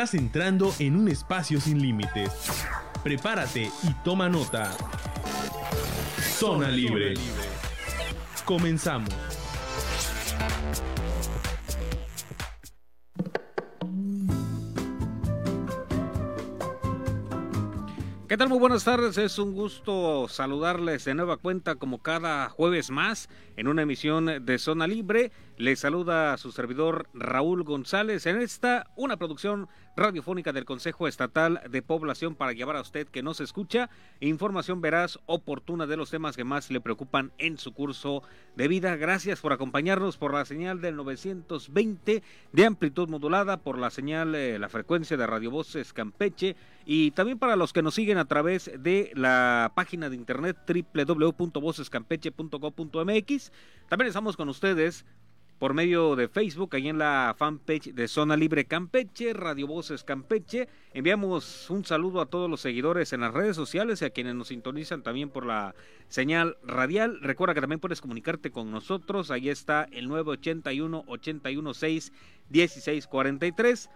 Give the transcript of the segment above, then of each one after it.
Estás entrando en un espacio sin límites. Prepárate y toma nota. Zona Libre. Comenzamos. ¿Qué tal? Muy buenas tardes, es un gusto saludarles de nueva cuenta como cada jueves más en una emisión de Zona Libre. Les saluda su servidor Raúl González en esta, una producción radiofónica del Consejo Estatal de Población para llevar a usted que nos escucha información veraz, oportuna de los temas que más le preocupan en su curso de vida. Gracias por acompañarnos por la señal del 920 de amplitud modulada, por la señal, eh, la frecuencia de Radio Voces Campeche y también para los que nos siguen a través de la página de internet www.vocescampeche.gov.mx. También estamos con ustedes por medio de Facebook, ahí en la fanpage de Zona Libre Campeche, Radio Voces Campeche. Enviamos un saludo a todos los seguidores en las redes sociales y a quienes nos sintonizan también por la señal radial. Recuerda que también puedes comunicarte con nosotros. Ahí está el 981 816 1643.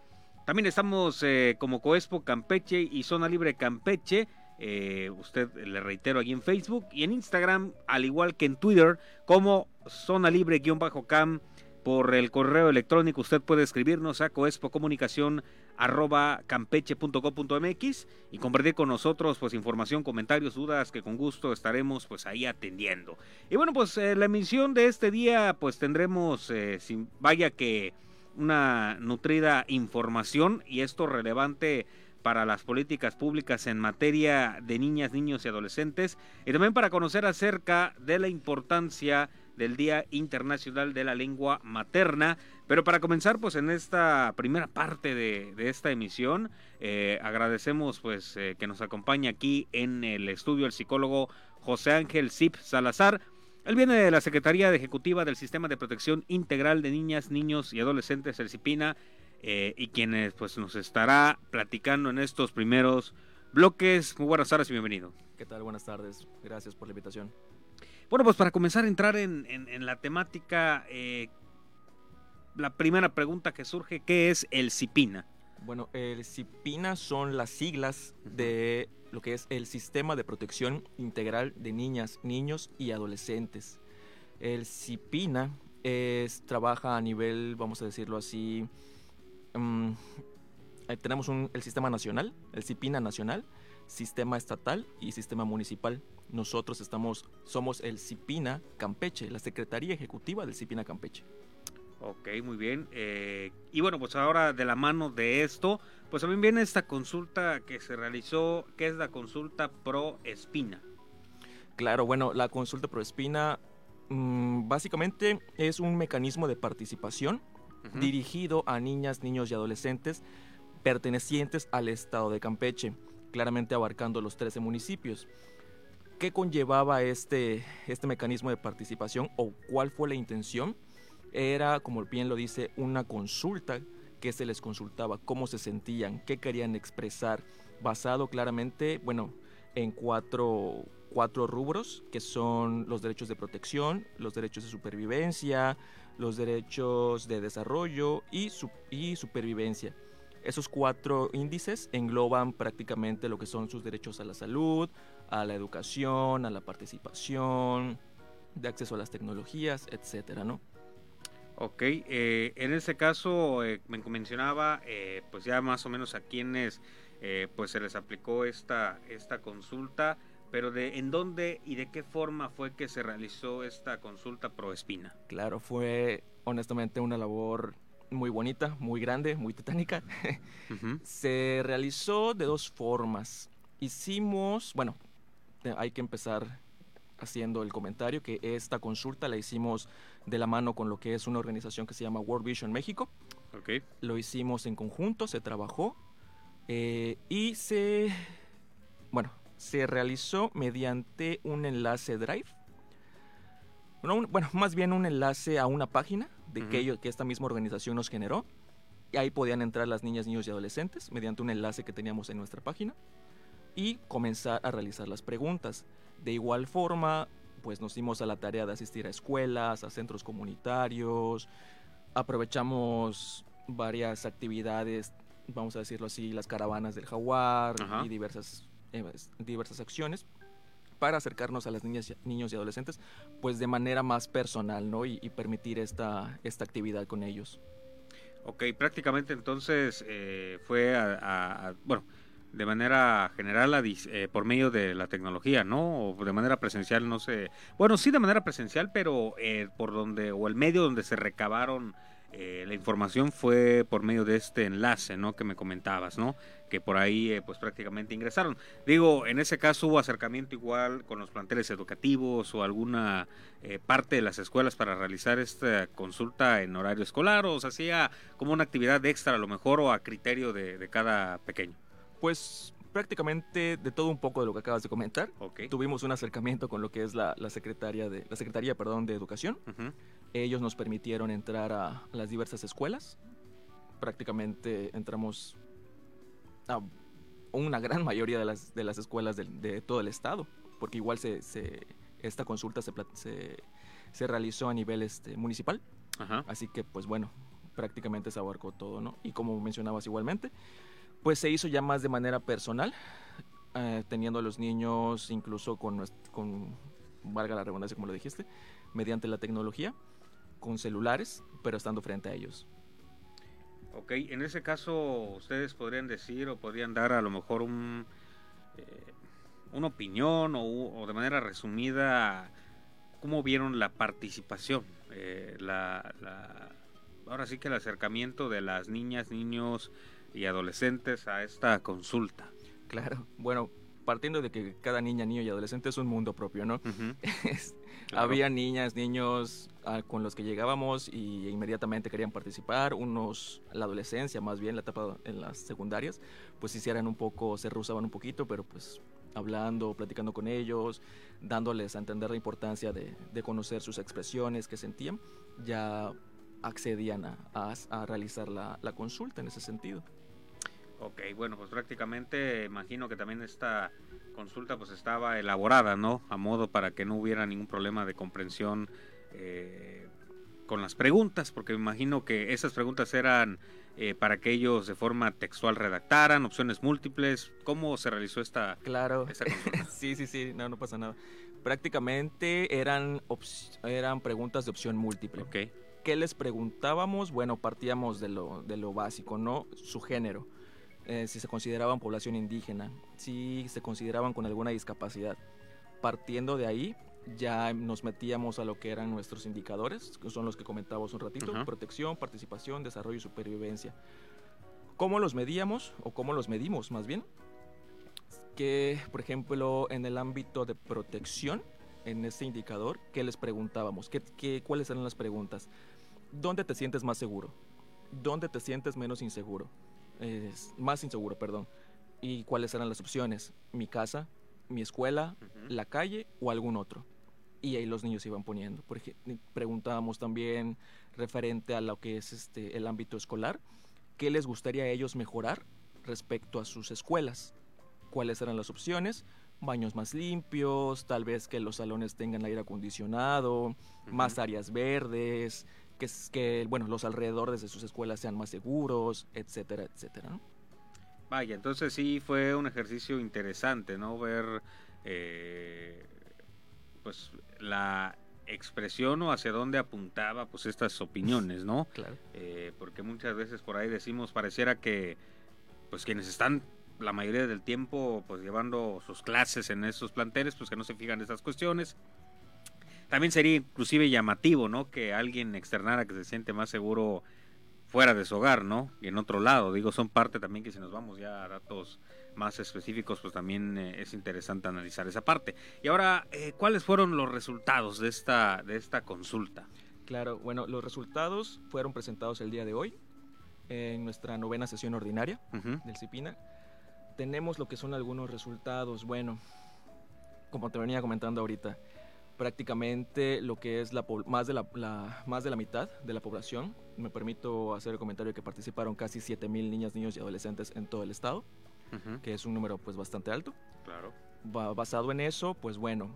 También estamos eh, como Coespo Campeche y Zona Libre Campeche. Eh, usted le reitero aquí en Facebook y en Instagram, al igual que en Twitter, como Zona Libre-Cam por el correo electrónico usted puede escribirnos a coespocomunicación@campeche.co.mx y compartir con nosotros pues información, comentarios, dudas que con gusto estaremos pues ahí atendiendo. Y bueno, pues eh, la emisión de este día pues tendremos eh, vaya que una nutrida información y esto relevante para las políticas públicas en materia de niñas, niños y adolescentes y también para conocer acerca de la importancia del Día Internacional de la Lengua Materna. Pero para comenzar, pues en esta primera parte de, esta emisión, eh, agradecemos pues eh, que nos acompañe aquí en el estudio el psicólogo José Ángel Zip Salazar. Él viene de la Secretaría de Ejecutiva del Sistema de Protección Integral de Niñas, Niños y Adolescentes, el CIPINA, eh, y quienes pues nos estará platicando en estos primeros bloques. Muy buenas tardes y bienvenido. ¿Qué tal? Buenas tardes. Gracias por la invitación. Bueno, pues para comenzar a entrar en, la temática, eh, la primera pregunta que surge, ¿qué es el CIPINA? Bueno, el CIPINA son las siglas de lo que es el Sistema de Protección Integral de Niñas, Niños y Adolescentes. El CIPINA es, trabaja a nivel, vamos a decirlo así, mm, tenemos el sistema nacional, el CIPINA nacional, sistema estatal y sistema municipal. Nosotros estamos, somos el CIPINA Campeche, la Secretaría Ejecutiva del CIPINA Campeche. Ok, muy bien. Eh, y bueno, pues ahora de la mano de esto, pues también viene esta consulta que se realizó, que es la consulta pro espina. Claro, bueno, la consulta pro espina mm, básicamente es un mecanismo de participación dirigido a niñas, niños y adolescentes pertenecientes al estado de Campeche, claramente abarcando los 13 municipios. ¿Qué conllevaba este, este mecanismo de participación o cuál fue la intención? Era, como bien lo dice, una consulta que se les consultaba, cómo se sentían, qué querían expresar, basado claramente, bueno, en cuatro, cuatro rubros, que son los derechos de protección, los derechos de supervivencia, los derechos de desarrollo y, y supervivencia. Esos cuatro índices engloban prácticamente lo que son sus derechos a la salud, a la educación, a la participación, de acceso a las tecnologías, etcétera, ¿no? Ok, eh, en ese caso eh, me mencionaba eh, pues ya más o menos a quienes pues se les aplicó esta, esta consulta, pero de en dónde y de qué forma fue que se realizó esta consulta pro espina. Claro, fue honestamente una labor muy bonita, muy grande, muy titánica. Se realizó de dos formas. Hicimos, bueno, hay que empezar haciendo el comentario que esta consulta la hicimos de la mano con lo que es una organización que se llama World Vision México Ok. Lo hicimos en conjunto, se trabajó eh, y se, bueno, se realizó mediante un enlace Drive. Bueno, un- bueno, más bien un enlace a una página de que, Ujú. ellos- que esta misma organización nos generó. Y ahí podían entrar las niñas, niños y adolescentes mediante un enlace que teníamos en nuestra página y comenzar a realizar las preguntas. De igual forma, pues nos dimos a la tarea de asistir a escuelas, a centros comunitarios, aprovechamos varias actividades, vamos a decirlo así, las caravanas del jaguar Ajá. y diversas, eh, diversas acciones para acercarnos a las niñas, niños y adolescentes, pues de manera más personal, ¿no? Y, y permitir esta, esta actividad con ellos. Ok, prácticamente entonces eh, fue a, a- a- bueno, de manera general eh, por medio de la tecnología, ¿no? O de manera presencial, no sé. Bueno, sí de manera presencial, pero eh, por donde, o el medio donde se recabaron eh, la información fue por medio de este enlace, ¿no? Que me comentabas, ¿no? Que por ahí, eh, pues prácticamente ingresaron. Digo, en ese caso hubo acercamiento igual con los planteles educativos o alguna eh, parte de las escuelas para realizar esta consulta en horario escolar o se hacía como una actividad extra a lo mejor o a criterio de cada pequeño. Pues prácticamente de todo un poco de lo que acabas de comentar. Ok. Tuvimos un acercamiento con lo que es la, la secretaria de la secretaría, perdón, de educación. Ellos nos permitieron entrar a las diversas escuelas. Prácticamente entramos a una gran mayoría de las, de las escuelas de, todo el estado, porque igual se, se- esta consulta se, se, se realizó a nivel este, municipal, Ajá. así que pues bueno, prácticamente se abarcó todo, ¿no? Y como mencionabas igualmente, pues se hizo ya más de manera personal, eh, teniendo a los niños incluso con, con, valga la redundancia como lo dijiste, mediante la tecnología, con celulares, pero estando frente a ellos. Ok, en ese caso ustedes podrían decir o podrían dar a lo mejor un, eh, una opinión o, o de manera resumida cómo vieron la participación, eh, la, la- ahora sí que el acercamiento de las niñas, niños y adolescentes a esta consulta. Claro, bueno, partiendo de que cada niña, niño y adolescente es un mundo propio, ¿no? Claro. Había niñas, niños ah, con los que llegábamos y inmediatamente querían participar, unos, la adolescencia más bien, la etapa en las secundarias, pues hicieran un poco, se rehusaban un poquito, pero pues hablando, platicando con ellos, dándoles a entender la importancia de, de conocer sus expresiones que sentían, ya accedían a, a- a realizar la, la consulta en ese sentido. Ok, bueno, pues prácticamente imagino que también esta consulta pues estaba elaborada, ¿no? A modo para que no hubiera ningún problema de comprensión eh, con las preguntas, porque me imagino que esas preguntas eran eh, para que ellos de forma textual redactaran, opciones múltiples. ¿Cómo se realizó esta, Claro. esta consulta? Sí, sí, sí, no, no pasa nada. Prácticamente eran, eran preguntas de opción múltiple. ok, ¿Qué les preguntábamos? Bueno, partíamos de lo, de lo básico, ¿no? Su género, eh, si se consideraban población indígena, si se consideraban con alguna discapacidad. Partiendo de ahí, ya nos metíamos a lo que eran nuestros indicadores, que son los que comentábamos un ratito, Ajá. protección, participación, desarrollo y supervivencia. ¿Cómo los medíamos o cómo los medimos más bien? Que, por ejemplo, en el ámbito de protección, en ese indicador, ¿qué les preguntábamos? ¿Qué, qué, ¿Cuáles eran las preguntas? ¿Dónde te sientes más seguro? ¿Dónde te sientes menos inseguro? Es- más inseguro, perdón. ¿Y cuáles eran las opciones? ¿Mi casa? ¿Mi escuela? ¿La calle? ¿O algún otro? Y ahí los niños iban poniendo. Por ejemplo, preguntábamos también referente a lo que es este, el ámbito escolar, ¿qué les gustaría a ellos mejorar respecto a sus escuelas? ¿Cuáles eran las opciones? Baños más limpios, tal vez que los salones tengan aire acondicionado, más áreas verdes, que, es- que bueno, los alrededores de sus escuelas sean más seguros, etcétera, etcétera. ¿no? Vaya, entonces sí fue un ejercicio interesante, ¿no? Ver, eh, pues, la expresión o hacia dónde apuntaba, pues, estas opiniones, ¿no? Claro. Eh, porque muchas veces por ahí decimos, pareciera que, pues, quienes están la mayoría del tiempo, pues, llevando sus clases en esos planteles, pues, que no se fijan en esas cuestiones. También sería inclusive llamativo, ¿no? Que alguien externara que se siente más seguro fuera de su hogar, ¿no? Y en otro lado, digo, son parte también que si nos vamos ya a datos más específicos, pues también eh, es interesante analizar esa parte. Y ahora, eh, ¿cuáles fueron los resultados de esta, de esta consulta? Claro, bueno, los resultados fueron presentados el día de hoy. en nuestra novena sesión ordinaria del CIPINA. Tenemos lo que son algunos resultados. Bueno, como te venía comentando ahorita, prácticamente lo que es la, más, de la, más de la mitad de la población. Me permito hacer el comentario que participaron casi 7.000 niñas, niños y adolescentes en todo el estado, que es un número pues bastante alto. Claro. basado en eso, pues bueno,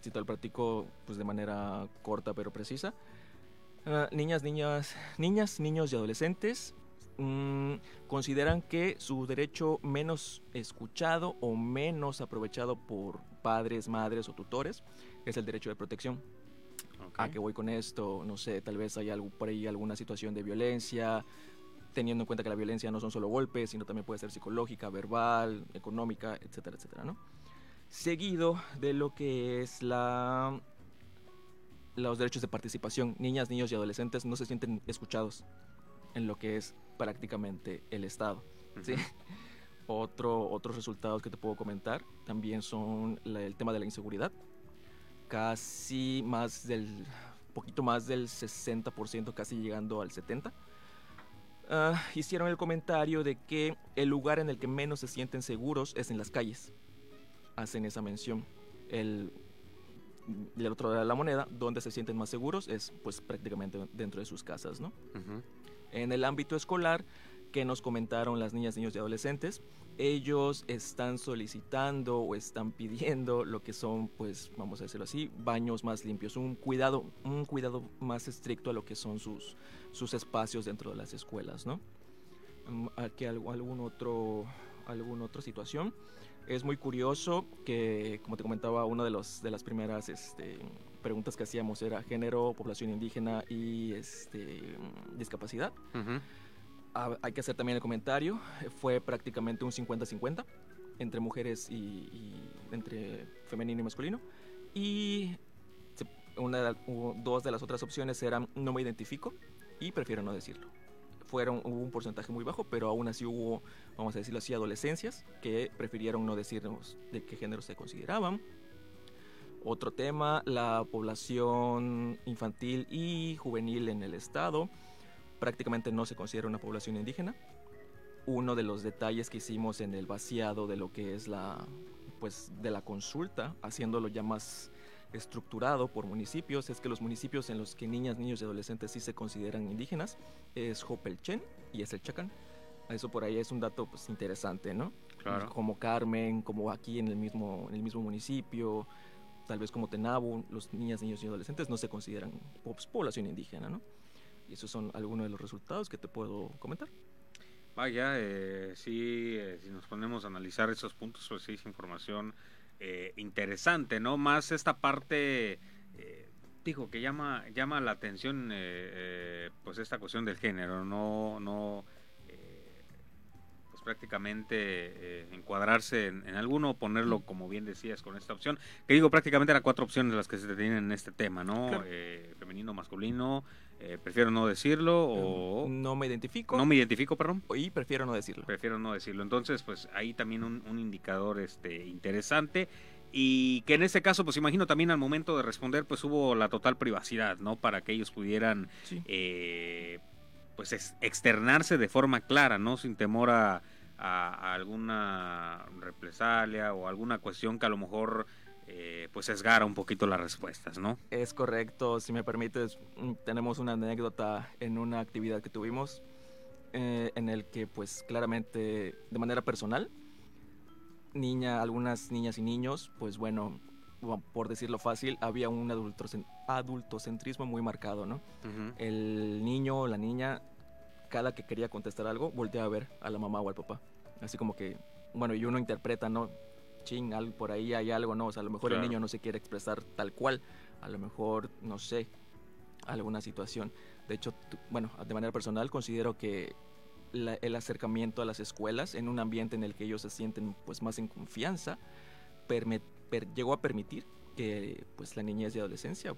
si te lo platico pues de manera corta pero precisa. Ah, niñas, niñas, niñas, niños y adolescentes mm, consideran que su derecho menos escuchado o menos aprovechado por padres, madres o tutores es el derecho de protección. ¿A qué voy con esto? No sé, tal vez hay algo, por ahí alguna situación de violencia, teniendo en cuenta que la violencia no son solo golpes, sino también puede ser psicológica, verbal, económica, etcétera, etcétera, ¿no? Seguido de lo que es la los derechos de participación. Niñas, niños y adolescentes no se sienten escuchados en lo que es prácticamente el Estado. ¿sí? Otro, otros resultados que te puedo comentar también son el tema de la inseguridad casi más del, poquito más del 60%, casi llegando al 70%. Ah, hicieron el comentario de que el lugar en el que menos se sienten seguros es en las calles. Hacen esa mención. El, del otro lado de la moneda, donde se sienten más seguros es pues prácticamente dentro de sus casas, ¿no? En el ámbito escolar, que nos comentaron las niñas, niños y adolescentes, ellos están solicitando o están pidiendo lo que son, pues, vamos a decirlo así, baños más limpios, un cuidado, un cuidado más estricto a lo que son sus, sus espacios dentro de las escuelas, ¿no? Mm, Aquí algún otro, alguna otra situación. Es muy curioso que, como te comentaba, una de, las primeras este, preguntas que hacíamos era género, población indígena y este, discapacidad hay que hacer también el comentario, fue prácticamente un 50-50 entre mujeres y, entre femenino y masculino. Y una, dos de las otras opciones eran no me identifico y prefiero no decirlo. Fueron, hubo un porcentaje muy bajo, pero aún así hubo, vamos a decirlo así, adolescencias que prefirieron no decirnos de qué género se consideraban. Otro tema, la población infantil y juvenil en el estado prácticamente no se considera una población indígena. Uno de los detalles que hicimos en el vaciado de lo que es la, pues, de la consulta, haciéndolo ya más estructurado por municipios, es que los municipios en los que niñas, niños y adolescentes sí se consideran indígenas es Jopelchen y es el Chacán. Eso por ahí es un dato pues, interesante, ¿no? Claro. Como Carmen, como aquí en el mismo, en el mismo municipio, tal vez como Tenabo, los niñas, niños y adolescentes no se consideran pues, población indígena, ¿no? Y esos son algunos de los resultados que te puedo comentar. Vaya, eh, sí, eh, si nos ponemos a analizar esos puntos, pues sí es información eh, interesante, ¿no? Más esta parte, eh, dijo, que llama, llama la atención, pues esta cuestión del género, no, no, prácticamente encuadrarse en, alguno, ponerlo, como bien decías, con esta opción, que digo, prácticamente eran cuatro opciones las que se tienen en este tema, ¿no? femenino, masculino, eh, prefiero no decirlo o... No me identifico. No me identifico, perdón. Y prefiero no decirlo. Prefiero no decirlo. Entonces, pues ahí también un, indicador este, interesante. Y que en este caso, pues imagino también al momento de responder, pues hubo la total privacidad, ¿no? Para que ellos pudieran, eh, pues, externarse de forma clara, ¿no? Sin temor a, a, alguna represalia o alguna cuestión que a lo mejor eh, pues sesgara un poquito las respuestas, ¿no? Es correcto, si me permites, mm, tenemos una anécdota en una actividad que tuvimos eh, en el que pues claramente de manera personal, niña, algunas niñas y niños, pues bueno, por decirlo fácil, había un adultocentrismo muy marcado, ¿no? El niño o la niña, cada que quería contestar algo, volteaba a ver a la mamá o al papá. Así como que, bueno, y uno interpreta, ¿no? ching, por ahí hay algo, ¿no? O sea, a lo mejor el niño no se quiere expresar tal cual, a lo mejor, no sé, alguna situación. De hecho, bueno, de manera personal considero que el acercamiento a las escuelas en un ambiente en el que ellos se sienten pues más en confianza llegó a permitir que pues la niñez y adolescencia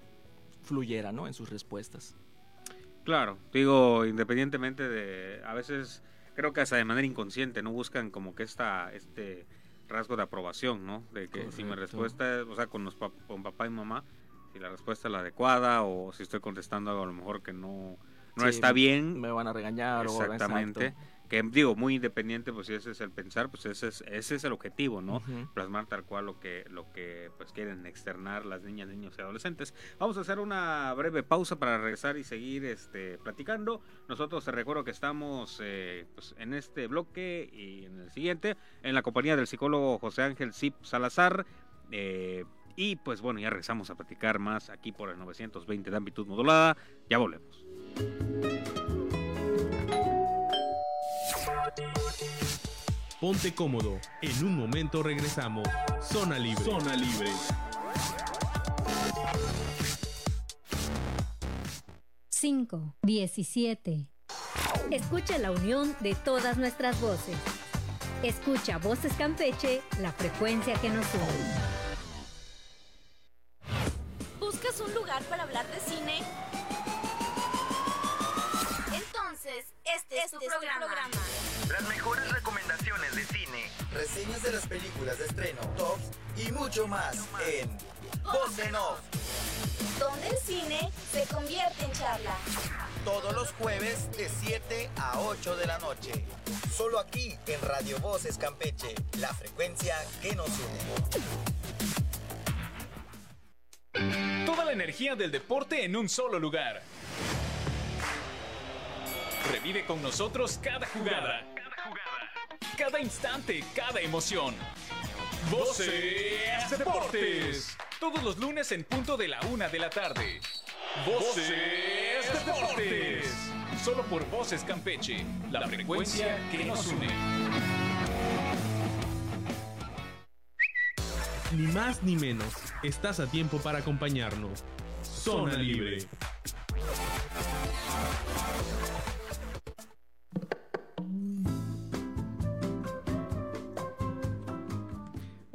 fluyera, ¿no? En sus respuestas. Claro, digo, independientemente de, a veces creo que hasta de manera inconsciente, ¿no? Buscan como que esta, este rasgo de aprobación, ¿no? De que si mi respuesta, o sea, con, los con papá y mamá, si la respuesta es la adecuada o si estoy contestando algo a lo mejor que no, no está bien. Me van a regañar Exactamente. Que digo, muy independiente, pues si ese es el pensar, pues ese es, ese es el objetivo, ¿no? Plasmar tal cual lo que, lo que pues quieren externar las niñas, niños y adolescentes. Vamos a hacer una breve pausa para regresar y seguir este, platicando. Nosotros te recuerdo que estamos eh, pues, en este bloque y en el siguiente, en la compañía del psicólogo José Ángel Zip Salazar. Eh, y pues bueno, ya regresamos a platicar más aquí por el 920 de amplitud modulada. Ya volvemos. Ponte cómodo. En un momento regresamos. Zona Libre. Zona Libre. 5, 17. Escucha la unión de todas nuestras voces. Escucha Voces Campeche, la frecuencia que nos une. ¿Buscas un lugar para hablar de cine? Este, es, tu, este programa. Las mejores recomendaciones de cine, reseñas de las películas de estreno, tops y mucho más en Voz en Off. Donde el cine se convierte en charla. Todos los jueves de 7 a 8 de la noche. Solo aquí en Radio Voces Campeche, la frecuencia que nos une. Toda la energía del deporte en un solo lugar. Revive con nosotros cada jugada. Cada instante, cada emoción. Voces Deportes. Todos los lunes en punto de la una de la tarde. Voces Deportes. Solo por Voces Campeche, la frecuencia que nos une. Ni más ni menos, estás a tiempo para acompañarnos. Zona Libre.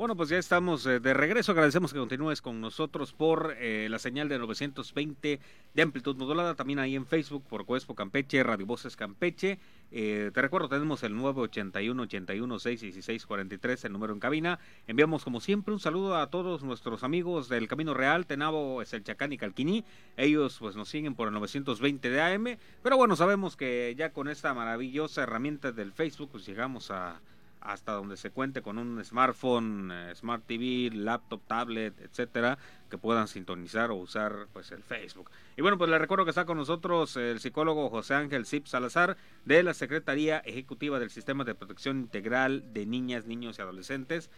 Bueno, pues ya estamos eh, de regreso. Agradecemos que continúes con nosotros por eh, la señal de 920 de amplitud modulada. También ahí en Facebook por Cuespo Campeche, Radio Voces Campeche. Eh, te recuerdo, tenemos el 981 81 616 43, el número en cabina. Enviamos como siempre un saludo a todos nuestros amigos del Camino Real, Tenabo, es el Chacán y Calquiní. Ellos pues nos siguen por el 920 de AM. Pero bueno, sabemos que ya con esta maravillosa herramienta del Facebook pues llegamos a hasta donde se cuente con un smartphone, eh, smart TV, laptop, tablet, etcétera, que puedan sintonizar o usar pues el Facebook. Y bueno, pues le recuerdo que está con nosotros el psicólogo José Ángel Zip Salazar de la Secretaría Ejecutiva del Sistema de Protección Integral de Niñas, Niños y Adolescentes.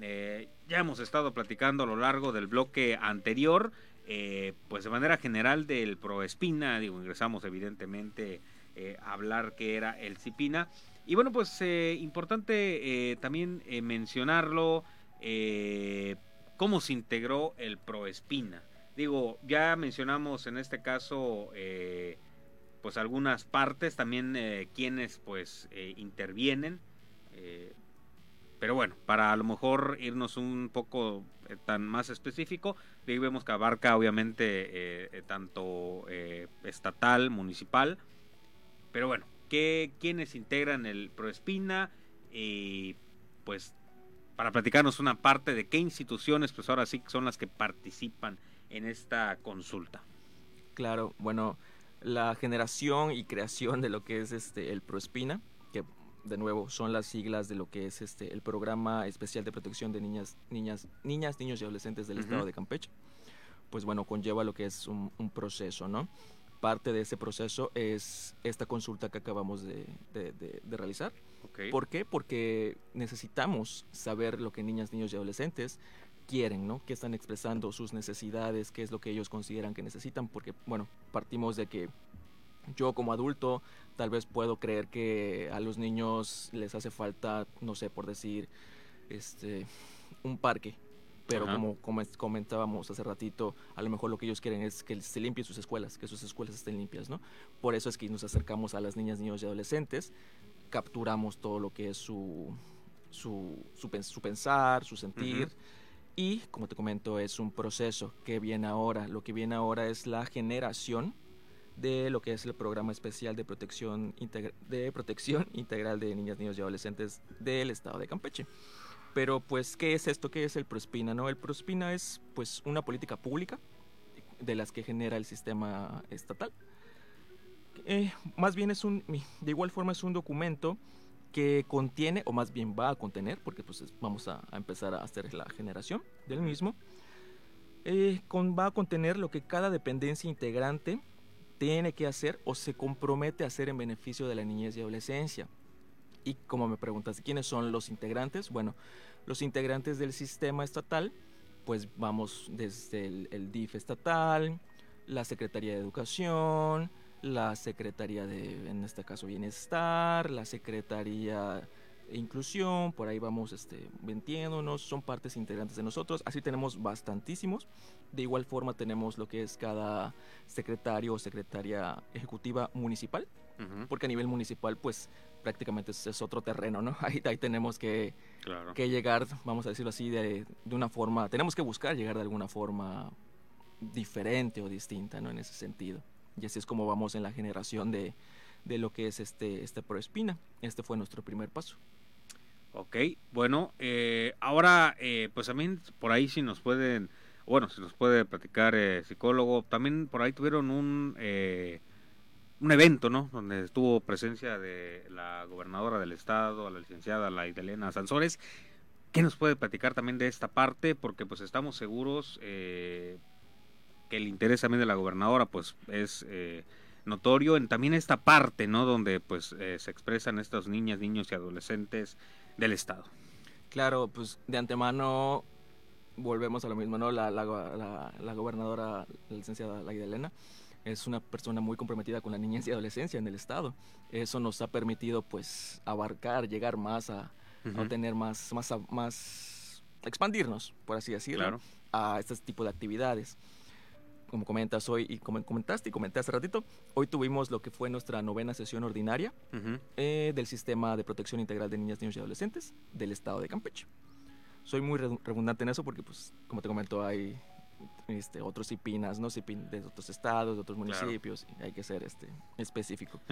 Eh, ya hemos estado platicando a lo largo del bloque anterior, eh, pues de manera general del Proespina, digo, ingresamos evidentemente a hablar que era el CIPINA. Y bueno, pues eh, importante eh, también eh, mencionarlo, cómo se integró el Proespina. Digo, ya mencionamos en este caso pues algunas partes, también quienes pues intervienen. pero bueno, para a lo mejor irnos un poco tan más específico, vemos que abarca obviamente tanto estatal, municipal, pero bueno, quienes integran el Proespina y pues para platicarnos una parte de qué instituciones pues ahora sí son las que participan en esta consulta. Claro, bueno, la generación y creación de lo que es este el Proespina, que de nuevo son las siglas de lo que es este el programa especial de protección de niñas, niñas, niñas, niños y adolescentes del estado de Campeche. Pues bueno, conlleva lo que es un proceso, ¿no? Parte de ese proceso es esta consulta que acabamos de, realizar. ¿Por qué? Porque necesitamos saber lo que niñas, niños y adolescentes quieren, ¿no? ¿Qué están expresando sus necesidades? ¿Qué es lo que ellos consideran que necesitan? Porque, bueno, partimos de que yo como adulto tal vez puedo creer que a los niños les hace falta, no sé, por decir, este, un parque, pero como, comentábamos hace ratito, a lo mejor lo que ellos quieren es que se limpien sus escuelas, que sus escuelas estén limpias, ¿no? Por eso es que nos acercamos a las niñas, niños y adolescentes, capturamos todo lo que es su, su, su, pensar, su sentir. Y, como te comento, es un proceso que viene ahora. Lo que viene ahora es la generación de lo que es el programa especial de protección, de protección integral de niñas, niños y adolescentes del estado de Campeche. Pero pues, ¿qué es esto? ¿Qué es el Prospina? No? El Prospina es pues una política pública de las que genera el sistema estatal Eh, más bien es un, de igual forma es un documento que contiene, o más bien va a contener, porque pues vamos a, empezar a hacer la generación del mismo, eh, con, va a contener lo que cada dependencia integrante tiene que hacer o se compromete a hacer en beneficio de la niñez y adolescencia. Y como me preguntas, ¿quiénes son los integrantes? Bueno, los integrantes del sistema estatal, pues vamos desde el, el DIF estatal, la Secretaría de Educación, la Secretaría de, en este caso, Bienestar, la Secretaría de Inclusión, por ahí vamos este, vendiéndonos, son partes integrantes de nosotros, así tenemos bastantísimos. De igual forma tenemos lo que es cada secretario o secretaria ejecutiva municipal, porque a nivel municipal pues prácticamente es, otro terreno, ¿no? Ahí, ahí tenemos que, que llegar, vamos a decirlo así, de, de una forma, tenemos que buscar llegar de alguna forma diferente o distinta, ¿no? En ese sentido. Y así es como vamos en la generación de, de lo que es este, este Proespina. Este fue nuestro primer paso. Ok, bueno, eh, ahora eh, pues también por ahí si nos pueden, bueno, si nos puede platicar eh, psicólogo, también por ahí tuvieron un, un evento, ¿no? Donde estuvo presencia de la gobernadora del estado, la licenciada la Elena Sansores. ¿Qué nos puede platicar también de esta parte? Porque pues estamos seguros que el interés también de la gobernadora pues es eh, notorio en también esta parte, ¿no? Donde pues eh, se expresan estas niñas, niños y adolescentes del Estado. Claro, pues de antemano volvemos a lo mismo, ¿no? La, la, la, gobernadora, la licenciada Laida Elena, es una persona muy comprometida con la niñez y adolescencia en el Estado. Eso nos ha permitido pues abarcar, llegar más a, tener más, más, más, expandirnos, por así decirlo, a este tipo de actividades como comentas hoy y como comentaste y comenté hace ratito, hoy tuvimos lo que fue nuestra novena sesión ordinaria eh, del Sistema de Protección Integral de Niñas, Niños y Adolescentes del Estado de Campeche. Soy muy redundante en eso porque, pues, como te comento, hay este, otros CIPINAS, ¿no? CIPIN de otros estados, de otros municipios, y hay que ser este, específico.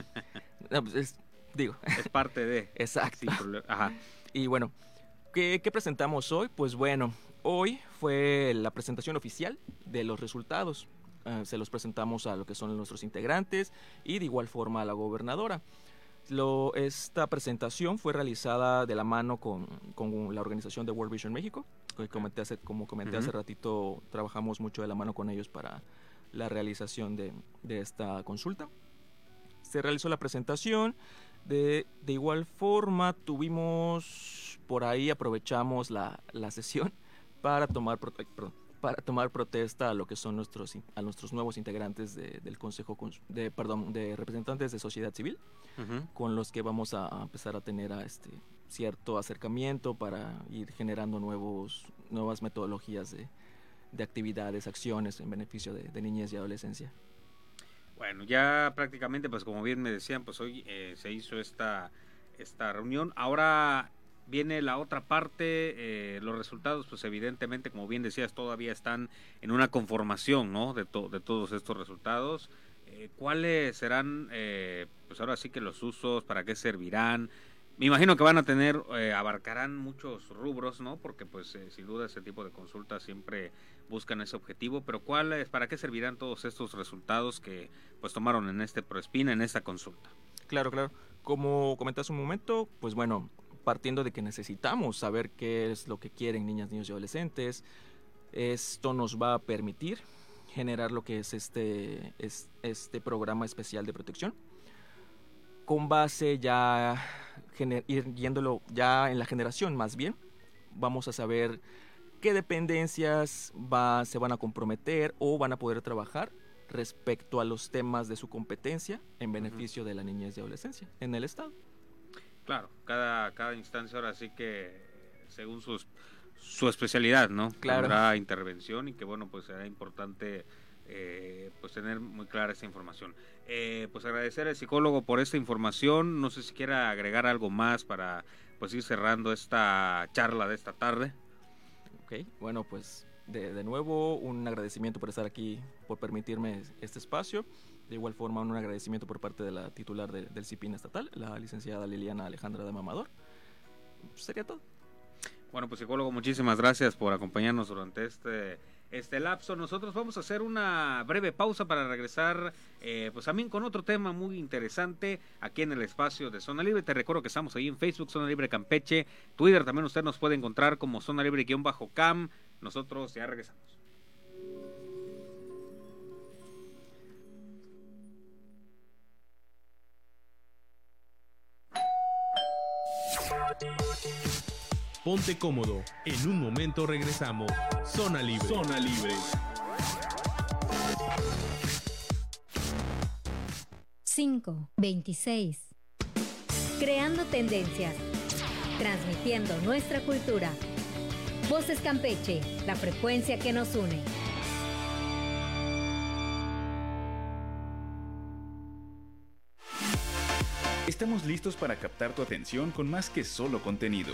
Pues, es, digo. Es parte de. Exacto. Ajá. Y bueno, ¿qué, ¿qué presentamos hoy? Pues bueno, hoy fue la presentación oficial de los resultados. Eh, se los presentamos a lo que son nuestros integrantes y de igual forma a la gobernadora. Lo, esta presentación fue realizada de la mano con, con la organización de World Vision México. Que comenté hace, como comenté hace ratito, trabajamos mucho de la mano con ellos para la realización de, de esta consulta. Se realizó la presentación. De, de, igual forma, tuvimos por ahí, aprovechamos la, la sesión para tomar, para tomar protesta a lo que son nuestros, a nuestros nuevos integrantes del Consejo de, perdón, de representantes de sociedad civil, con los que vamos a, empezar a tener a este cierto acercamiento para ir generando nuevos, nuevas metodologías de, de actividades, acciones en beneficio de, niñez y adolescencia. Bueno, ya prácticamente, pues como bien me decían, pues hoy eh, se hizo esta, esta reunión. Ahora viene la otra parte, eh, los resultados, pues evidentemente, como bien decías, todavía están en una conformación, ¿no? De, de todos estos resultados. Eh, ¿Cuáles serán, pues ahora sí que los usos, para qué servirán? Me imagino que van a tener, abarcarán muchos rubros, ¿no? Porque pues sin duda ese tipo de consultas siempre buscan ese objetivo, pero ¿cuáles, para qué servirán todos estos resultados que pues tomaron en este ProSpin, en esta consulta? Claro, claro. Como comentaste un momento, pues bueno, partiendo de que necesitamos saber qué es lo que quieren niñas, niños y adolescentes. Esto nos va a permitir generar lo que es este, este programa especial de protección. Con base ya, ir yéndolo ya en la generación más bien, vamos a saber qué dependencias va, se van a comprometer o van a poder trabajar respecto a los temas de su competencia en beneficio de la niñez y adolescencia en el Estado. Claro, cada, cada instancia ahora sí que según sus, su especialidad, ¿no? Claro. Habrá intervención y que bueno, pues será importante eh, pues tener muy clara esa información. Eh, pues agradecer al psicólogo por esta información. No sé si quiera agregar algo más para pues ir cerrando esta charla de esta tarde. Ok, bueno, pues de, de nuevo un agradecimiento por estar aquí, por permitirme este espacio. De igual forma, un agradecimiento por parte de la titular del CIPIN estatal, la licenciada Liliana Alejandra de Mamador. Sería todo. Bueno, pues psicólogo, muchísimas gracias por acompañarnos durante este este lapso. Nosotros vamos a hacer una breve pausa para regresar, eh, pues también con otro tema muy interesante aquí en el espacio de Zona Libre. Te recuerdo que estamos ahí en Facebook, Zona Libre Campeche, Twitter también usted nos puede encontrar como Zona Libre-Cam. Nosotros ya regresamos. Ponte cómodo. En un momento regresamos. Zona Libre. Zona Libre. 5, 26. Creando tendencias. Transmitiendo nuestra cultura. Voces Campeche, la frecuencia que nos une. Estamos listos para captar tu atención con más que solo contenido.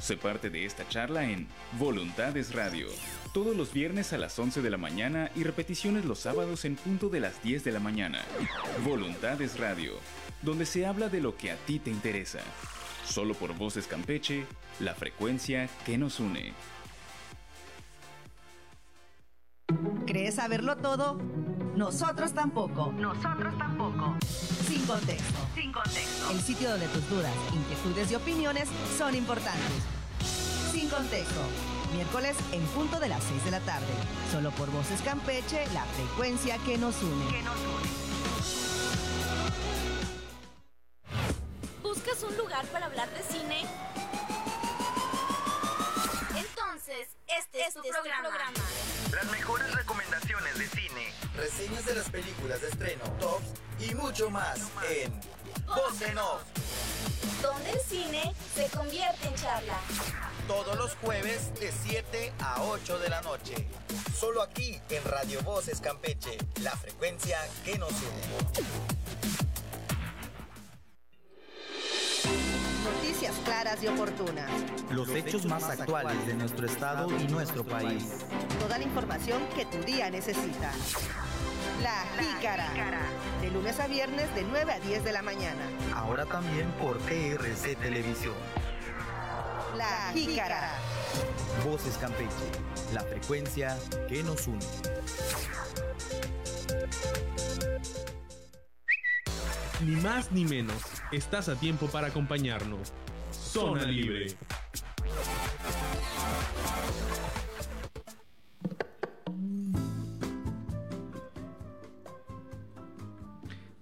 Sé parte de esta charla en Voluntades Radio, todos los viernes a las 11 de la mañana y repeticiones los sábados en punto de las 10 de la mañana. Voluntades Radio, donde se habla de lo que a ti te interesa. Solo por Voces Campeche, la frecuencia que nos une. ¿Crees saberlo todo? Nosotros tampoco. Nosotros tampoco. Sin contexto. Sin contexto. El sitio donde tus dudas, inquietudes y opiniones son importantes. Sin contexto. Miércoles en punto de las 6 de la tarde. Solo por Voces Campeche, la frecuencia que nos une. Que nos une. ¿Buscas un lugar para hablar de cine? Este, es tu programa. Las mejores recomendaciones de cine, reseñas de las películas de estreno, tops y mucho más en Voz en Off. Donde el cine se convierte en charla. Todos los jueves de 7 a 8 de la noche. Solo aquí en Radio Voces Campeche, la frecuencia que nos une. Noticias claras y oportunas. Los hechos más actuales de nuestro estado y nuestro país. Toda la información que tu día necesita. La Jícara. De lunes a viernes de 9 a 10 de la mañana. Ahora también por TRC Televisión. La Jícara. Voces Campeche, la frecuencia que nos une. Ni más ni menos. Estás a tiempo para acompañarnos. Zona Libre.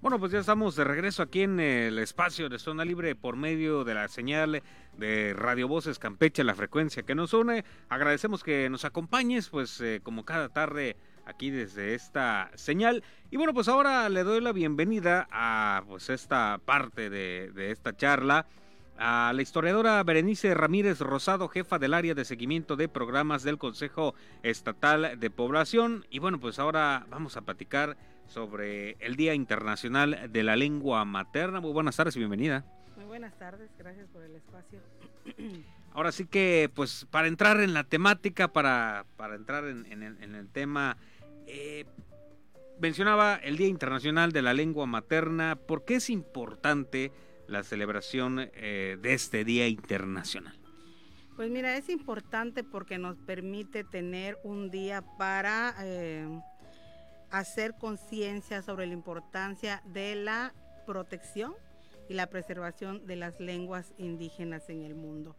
Bueno, pues ya estamos de regreso aquí en el espacio de Zona Libre por medio de la señal de Radio Voces Campeche, la frecuencia que nos une. Agradecemos que nos acompañes, pues eh, como cada tarde aquí desde esta señal. Y bueno, pues ahora le doy la bienvenida a pues esta parte de, de esta charla a la historiadora Berenice Ramírez Rosado, jefa del área de seguimiento de programas del Consejo Estatal de Población. Y bueno, pues ahora vamos a platicar sobre el Día Internacional de la Lengua Materna. Muy buenas tardes y bienvenida. Muy buenas tardes, gracias por el espacio. Ahora sí que, pues, para entrar en la temática, para, para entrar en, en el, en el tema, eh, mencionaba el Día Internacional de la Lengua Materna. ¿Por qué es importante la celebración eh, de este Día Internacional? Pues mira, es importante porque nos permite tener un día para eh, hacer conciencia sobre la importancia de la protección y la preservación de las lenguas indígenas en el mundo.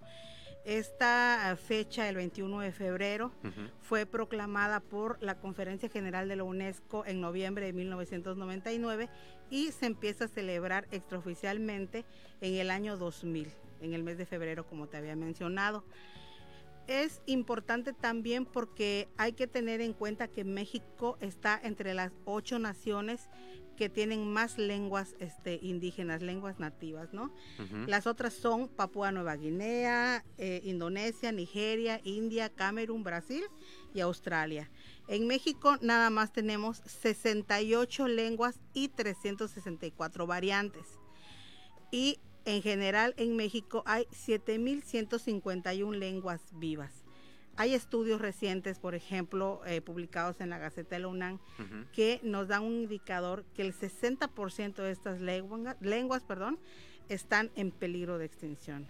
Esta fecha, el 21 de febrero, fue proclamada por la Conferencia General de la UNESCO en noviembre de 1999 y se empieza a celebrar extraoficialmente en el año 2000, en el mes de febrero, como te había mencionado. Es importante también porque hay que tener en cuenta que México está entre las ocho naciones que tienen más lenguas este, indígenas, lenguas nativas, ¿no? Las otras son Papúa Nueva Guinea, eh, Indonesia, Nigeria, India, Camerún, Brasil y Australia. En México nada más tenemos 68 lenguas y 364 variantes. Y en general en México hay 7.151 lenguas vivas. Hay estudios recientes, por ejemplo, eh, publicados en la Gaceta de la UNAM, que nos dan un indicador que el 60% de estas lengua- lenguas perdón, están en peligro de extinción.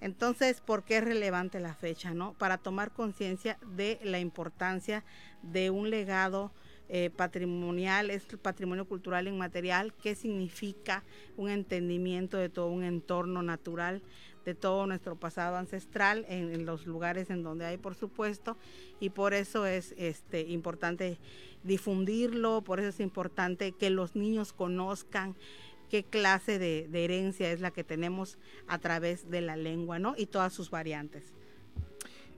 Entonces, ¿por qué es relevante la fecha? ¿no? Para tomar conciencia de la importancia de un legado eh, patrimonial, es patrimonio cultural inmaterial, qué significa un entendimiento de todo un entorno natural, de todo nuestro pasado ancestral, en, los lugares en donde hay, por supuesto, y por eso es este, importante difundirlo, por eso es importante que los niños conozcan qué clase de, herencia es la que tenemos a través de la lengua, ¿no? Y todas sus variantes.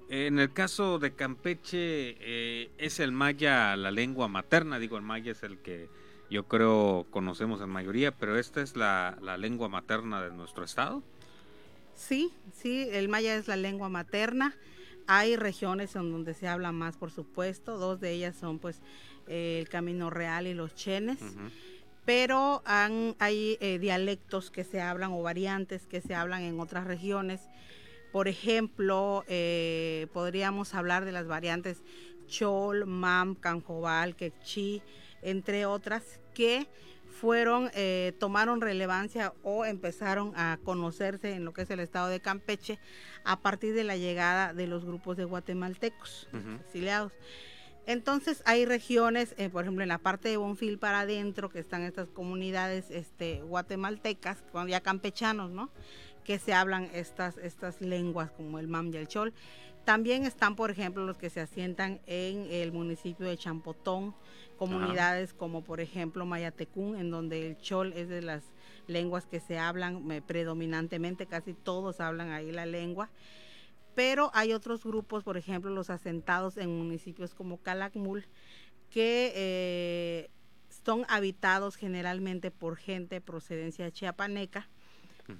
En el caso de Campeche, eh, es el maya la lengua materna, digo, el maya es el que yo creo conocemos en mayoría, pero esta es la, la lengua materna de nuestro estado. Sí, sí, el maya es la lengua materna. Hay regiones en donde se habla más, por supuesto. Dos de ellas son, pues, eh, el Camino Real y los Chenes pero hay eh, dialectos que se hablan o variantes que se hablan en otras regiones. Por ejemplo, eh, podríamos hablar de las variantes Chol, Mam, Canjobal, Quechí, entre otras, que fueron, eh, tomaron relevancia o empezaron a conocerse en lo que es el estado de Campeche a partir de la llegada de los grupos de guatemaltecos exiliados. Entonces hay regiones, eh, por ejemplo en la parte de Bonfil para adentro, que están estas comunidades este, guatemaltecas, ya campechanos, ¿no? Que se hablan estas, estas lenguas como el mam y el chol. También están, por ejemplo, los que se asientan en el municipio de Champotón, comunidades como por ejemplo Mayatecún, en donde el chol es de las lenguas que se hablan predominantemente, casi todos hablan ahí la lengua. Pero hay otros grupos, por ejemplo, los asentados en municipios como Calakmul, que eh, son habitados generalmente por gente de procedencia chiapaneca,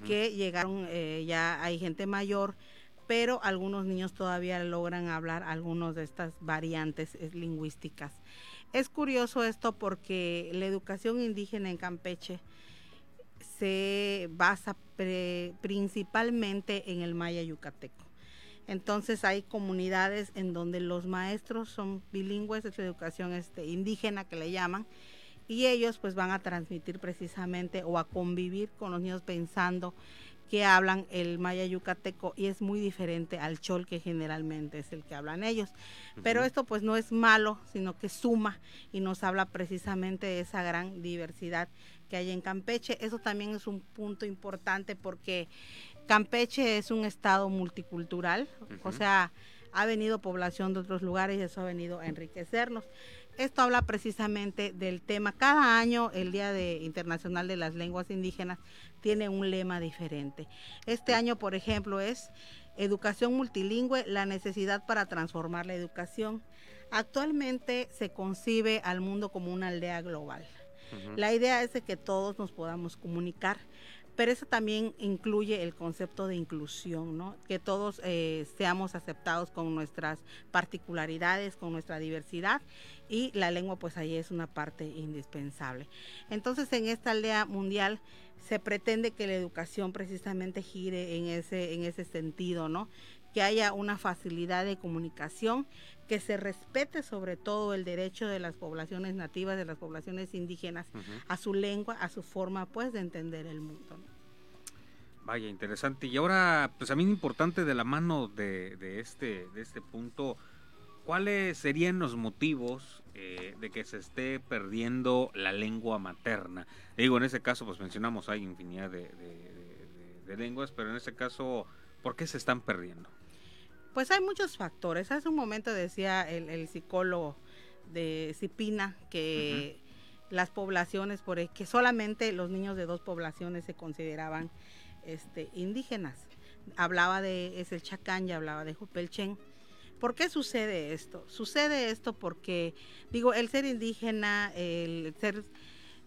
que llegaron, eh, ya hay gente mayor, pero algunos niños todavía logran hablar algunas de estas variantes lingüísticas. Es curioso esto porque la educación indígena en Campeche se basa principalmente en el maya yucateco. Entonces hay comunidades en donde los maestros son bilingües, es educación este, indígena que le llaman, y ellos pues van a transmitir precisamente o a convivir con los niños pensando que hablan el maya yucateco y es muy diferente al chol que generalmente es el que hablan ellos. Pero esto pues no es malo, sino que suma y nos habla precisamente de esa gran diversidad que hay en Campeche. Eso también es un punto importante porque Campeche es un estado multicultural, o sea, ha venido población de otros lugares y eso ha venido a enriquecernos. Esto habla precisamente del tema. Cada año el Día de Internacional de las Lenguas Indígenas tiene un lema diferente. Este año, por ejemplo, es Educación multilingüe, la necesidad para transformar la educación. Actualmente se concibe al mundo como una aldea global. La idea es de que todos nos podamos comunicar pero eso también incluye el concepto de inclusión, ¿no? Que todos eh, seamos aceptados con nuestras particularidades, con nuestra diversidad y la lengua pues ahí es una parte indispensable. Entonces en esta aldea mundial se pretende que la educación precisamente gire en ese, en ese sentido, ¿no? Que haya una facilidad de comunicación, que se respete sobre todo el derecho de las poblaciones nativas, de las poblaciones indígenas, a su lengua, a su forma pues de entender el mundo. Vaya, interesante. Y ahora, pues a mí es importante de la mano de, este, de este punto, ¿cuáles serían los motivos eh, de que se esté perdiendo la lengua materna? Digo, en ese caso, pues mencionamos, hay infinidad de, lenguas, pero en ese caso, ¿por qué se están perdiendo? Pues hay muchos factores. Hace un momento decía el, psicólogo de Cipina que las poblaciones, por que solamente los niños de dos poblaciones se consideraban este, indígenas. Hablaba de es el Chacán y hablaba de Jupelchen. ¿Por qué sucede esto? Sucede esto porque, digo, el ser indígena, el ser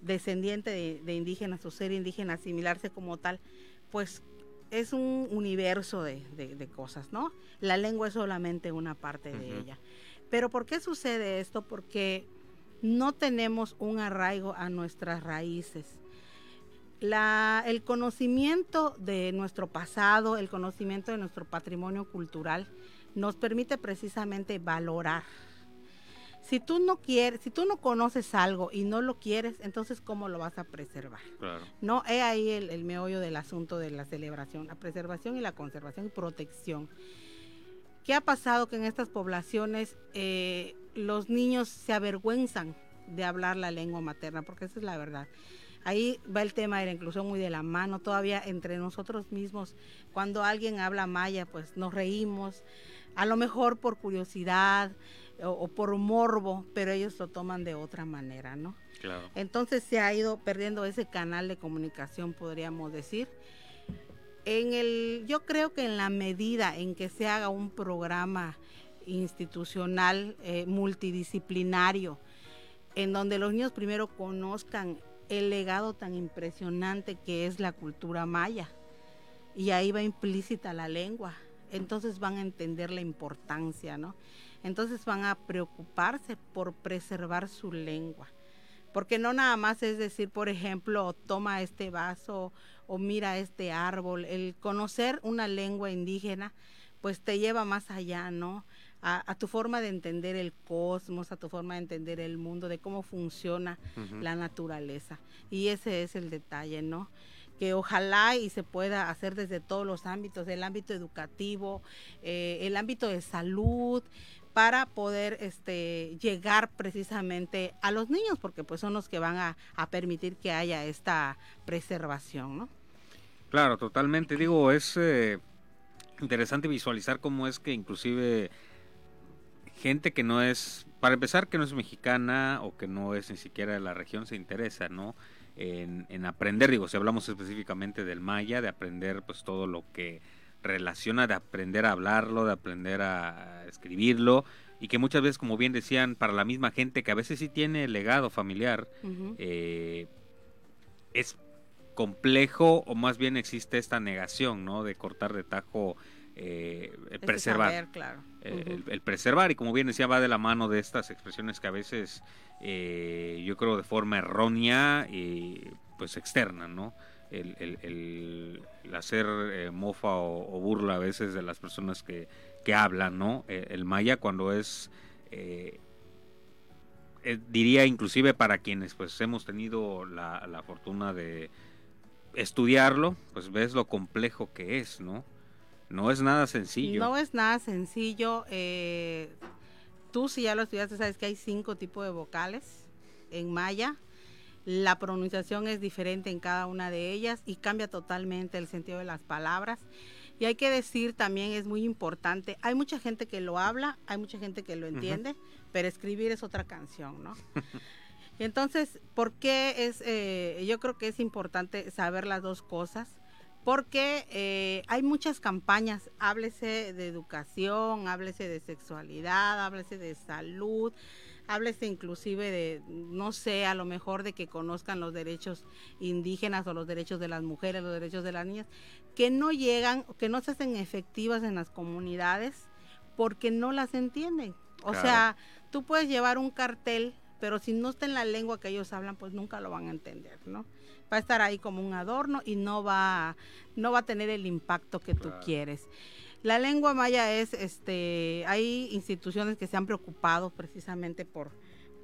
descendiente de, indígenas o ser indígena, asimilarse como tal, pues es un universo de, cosas, ¿no? La lengua es solamente una parte de ella. Pero ¿por qué sucede esto? Porque no tenemos un arraigo a nuestras raíces el conocimiento de nuestro pasado, el conocimiento de nuestro patrimonio cultural, nos permite precisamente valorar. Si tú no quieres, si tú no conoces algo y no lo quieres, entonces ¿cómo lo vas a preservar? Claro. No, es ahí el, el meollo del asunto de la celebración, la preservación y la conservación y protección. ¿Qué ha pasado que en estas poblaciones eh, los niños se avergüenzan de hablar la lengua materna? Porque esa es la verdad. Ahí va el tema de la inclusión muy de la mano, todavía entre nosotros mismos. Cuando alguien habla maya, pues nos reímos, a lo mejor por curiosidad o, o por morbo, pero ellos lo toman de otra manera, ¿no? Claro. Entonces se ha ido perdiendo ese canal de comunicación, podríamos decir. En el, yo creo que en la medida en que se haga un programa institucional eh, multidisciplinario, en donde los niños primero conozcan el legado tan impresionante que es la cultura maya, y ahí va implícita la lengua, entonces van a entender la importancia, ¿no? Entonces van a preocuparse por preservar su lengua porque no nada más es decir, por ejemplo, toma este vaso o mira este árbol, el conocer una lengua indígena pues te lleva más allá, ¿no? A, a, tu forma de entender el cosmos, a tu forma de entender el mundo, de cómo funciona uh -huh. la naturaleza. Y ese es el detalle, ¿no? que ojalá y se pueda hacer desde todos los ámbitos, el ámbito educativo, eh, el ámbito de salud, para poder este, llegar precisamente a los niños, porque pues son los que van a, a permitir que haya esta preservación, ¿no? Claro, totalmente. Digo, es eh, interesante visualizar cómo es que inclusive gente que no es, para empezar, que no es mexicana o que no es ni siquiera de la región, se interesa, ¿no? En, en aprender, digo, si hablamos específicamente del maya, de aprender pues todo lo que relaciona, de aprender a hablarlo, de aprender a escribirlo, y que muchas veces, como bien decían, para la misma gente que a veces sí tiene legado familiar, uh -huh. eh, es complejo o más bien existe esta negación, ¿no? De cortar de tajo, eh, el preservar. Saber, claro. uh -huh. el, el, preservar, y como bien decía, va de la mano de estas expresiones que a veces eh, yo creo de forma errónea y pues externa, ¿no? El, el, hacer eh, mofa o, burla a veces de las personas que, que hablan, ¿no? Eh, el maya cuando es, eh, diría inclusive para quienes pues hemos tenido la, la, fortuna de estudiarlo, pues ves lo complejo que es, ¿no? No es nada sencillo. No es nada sencillo. tú si ya lo estudiaste sabes que hay cinco tipos de vocales en maya la pronunciación es diferente en cada una de ellas y cambia totalmente el sentido de las palabras. Y hay que decir también, es muy importante, hay mucha gente que lo habla, hay mucha gente que lo entiende, uh -huh. pero escribir es otra canción, ¿no? Entonces, ¿por qué es, eh, yo creo que es importante saber las dos cosas? Porque eh, hay muchas campañas, háblese de educación, háblese de sexualidad, háblese de salud, háblese inclusive de, no sé, a lo mejor de que conozcan los derechos indígenas o los derechos de las mujeres, los derechos de las niñas, que no llegan, que no se hacen efectivas en las comunidades porque no las entienden. O claro. sea, tú puedes llevar un cartel, pero si no está en la lengua que ellos hablan, pues nunca lo van a entender, ¿no? Va a estar ahí como un adorno y no va, no va a tener el impacto que claro. tú quieres. La lengua maya es, este, hay instituciones que se han preocupado precisamente por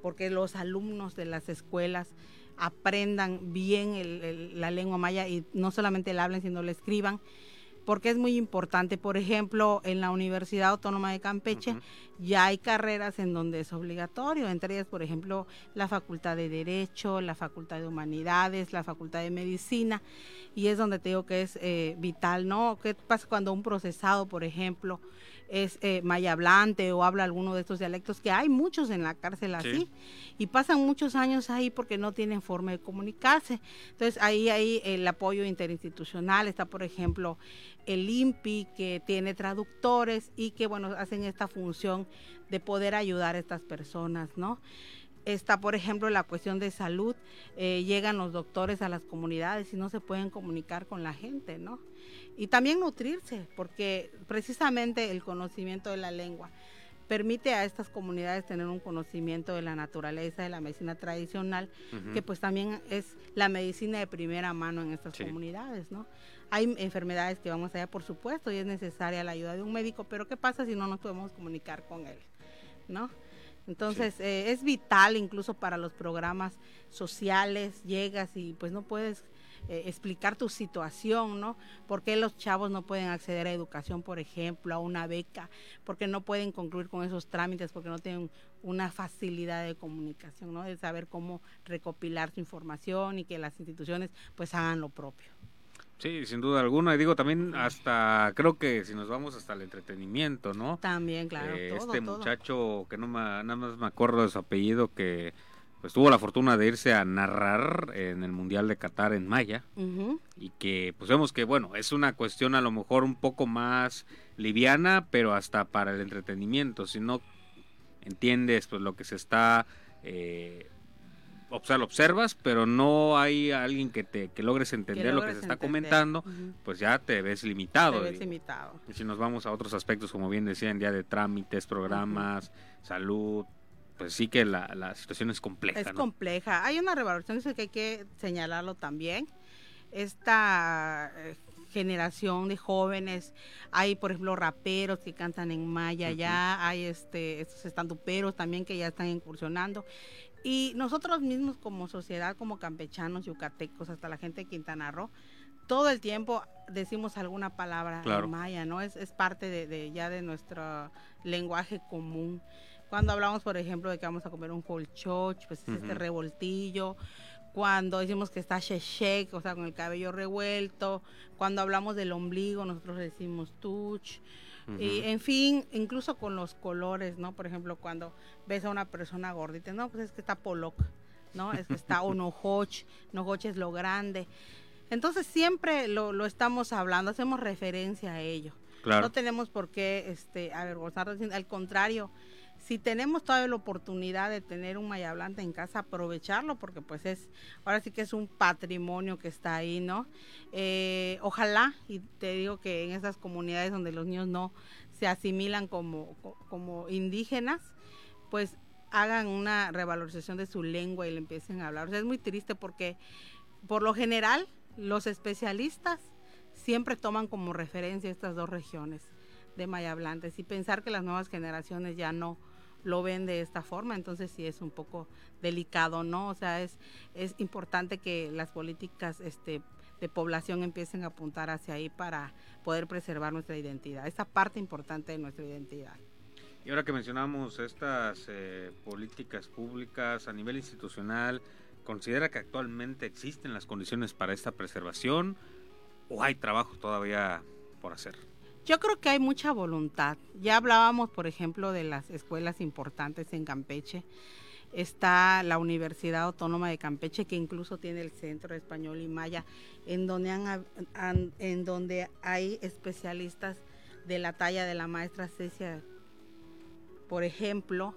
porque los alumnos de las escuelas aprendan bien el, el, la lengua maya y no solamente la hablen, sino la escriban, porque es muy importante. Por ejemplo, en la Universidad Autónoma de Campeche uh -huh. ya hay carreras en donde es obligatorio, entre ellas, por ejemplo, la Facultad de Derecho, la Facultad de Humanidades, la Facultad de Medicina, y es donde te digo que es eh, vital, ¿no? ¿Qué pasa cuando un procesado, por ejemplo, es eh, maya hablante o habla alguno de estos dialectos, que hay muchos en la cárcel así, sí. y pasan muchos años ahí porque no tienen forma de comunicarse. Entonces ahí hay el apoyo interinstitucional, está por ejemplo el INPI que tiene traductores y que bueno hacen esta función de poder ayudar a estas personas, ¿no? Está, por ejemplo, la cuestión de salud, eh, llegan los doctores a las comunidades y no se pueden comunicar con la gente, ¿no? Y también nutrirse, porque precisamente el conocimiento de la lengua permite a estas comunidades tener un conocimiento de la naturaleza, de la medicina tradicional, uh -huh. que pues también es la medicina de primera mano en estas sí. comunidades, ¿no? Hay enfermedades que vamos allá, por supuesto, y es necesaria la ayuda de un médico, pero ¿qué pasa si no nos podemos comunicar con él, ¿no? Entonces eh, es vital incluso para los programas sociales, llegas y pues no puedes eh, explicar tu situación, ¿no? ¿Por qué los chavos no pueden acceder a educación, por ejemplo, a una beca? porque no pueden concluir con esos trámites? Porque no tienen una facilidad de comunicación, ¿no? De saber cómo recopilar su información y que las instituciones pues hagan lo propio. Sí, sin duda alguna. Y digo también hasta, creo que si nos vamos hasta el entretenimiento, ¿no? También, claro. Eh, este muchacho que no me, nada más me acuerdo de su apellido que pues tuvo la fortuna de irse a narrar en el Mundial de Qatar en Maya. Y que pues vemos que bueno, es una cuestión a lo mejor un poco más liviana, pero hasta para el entretenimiento, si no entiendes pues lo que se está eh, observas, pero no hay alguien que te que logres entender lo que se está comentando, pues ya te ves limitado. Te ves limitado. Y si nos vamos a otros aspectos, como bien decía, en día de trámites, programas, salud, pues sí que la, la situación es compleja. Es compleja. Hay una revaluación que hay que señalarlo también. Esta eh, generación de jóvenes, hay por ejemplo raperos que cantan en maya ya, hay este, estos estanduperos también que ya están incursionando. Y nosotros mismos como sociedad, como campechanos, yucatecos, hasta la gente de Quintana Roo, todo el tiempo decimos alguna palabra en maya, ¿no? Es, es parte de, de, ya de nuestro lenguaje común. Cuando hablamos, por ejemplo, de que vamos a comer un holchoch, pues es este revoltillo. Cuando decimos que está sheshek, o sea, con el cabello revuelto. Cuando hablamos del ombligo, nosotros decimos tuch. Y en fin, incluso con los colores, ¿no? Por ejemplo, cuando ves a una persona gordita, no, pues es que está poloc, ¿no? Es que está onojoch, nojoch es lo grande. Entonces siempre lo, lo estamos hablando, hacemos referencia a ello. No tenemos por qué este, avergonzarnos, al contrario, si tenemos todavía la oportunidad de tener un maya blanda en casa, aprovecharlo, porque pues es, ahora sí que es un patrimonio que está ahí, ¿no? Eh, ojalá, y te digo que en esas comunidades donde los niños no se asimilan como, como indígenas, pues hagan una revalorización de su lengua y le empiecen a hablar. O sea, es muy triste porque por lo general los especialistas siempre toman como referencia estas dos regiones de maya blantes y pensar que las nuevas generaciones ya no lo ven de esta forma, entonces sí es un poco delicado, ¿no? O sea, es, es importante que las políticas este, de población empiecen a apuntar hacia ahí para poder preservar nuestra identidad, esa parte importante de nuestra identidad. Y ahora que mencionamos estas eh, políticas públicas a nivel institucional, ¿considera que actualmente existen las condiciones para esta preservación o hay trabajo todavía por hacer? Yo creo que hay mucha voluntad. Ya hablábamos, por ejemplo, de las escuelas importantes en Campeche. Está la Universidad Autónoma de Campeche, que incluso tiene el Centro Español y Maya, en donde, han, en donde hay especialistas de la talla de la maestra Cecia. Por ejemplo,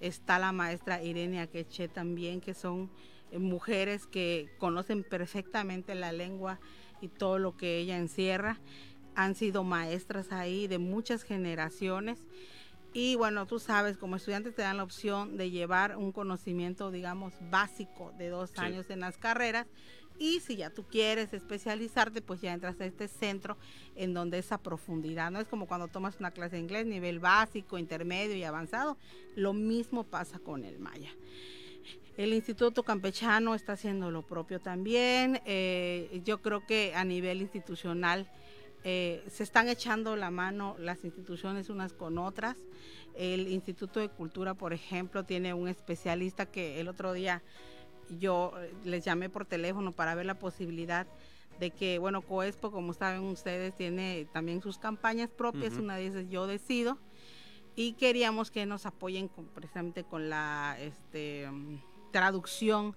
está la maestra Irene Akeche también, que son eh, mujeres que conocen perfectamente la lengua y todo lo que ella encierra han sido maestras ahí de muchas generaciones. Y bueno, tú sabes, como estudiantes te dan la opción de llevar un conocimiento, digamos, básico de dos años en las carreras. Y si ya tú quieres especializarte, pues ya entras a este centro en donde esa profundidad, no es como cuando tomas una clase de inglés, nivel básico, intermedio y avanzado. Lo mismo pasa con el Maya. El Instituto Campechano está haciendo lo propio también. Eh, yo creo que a nivel institucional eh, se están echando la mano las instituciones unas con otras. El Instituto de Cultura, por ejemplo, tiene un especialista que el otro día yo les llamé por teléfono para ver la posibilidad de que, bueno, Coespo, como saben ustedes, tiene también sus campañas propias, una de ellas yo decido, y queríamos que nos apoyen precisamente con la este, traducción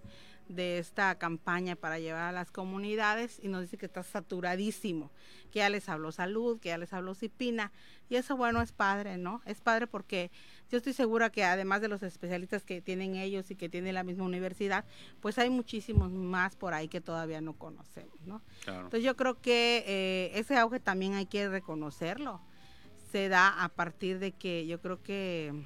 de esta campaña para llevar a las comunidades y nos dice que está saturadísimo, que ya les habló salud, que ya les habló Cipina y eso bueno es padre, ¿no? Es padre porque yo estoy segura que además de los especialistas que tienen ellos y que tiene la misma universidad, pues hay muchísimos más por ahí que todavía no conocemos, ¿no? Entonces yo creo que eh, ese auge también hay que reconocerlo. Se da a partir de que yo creo que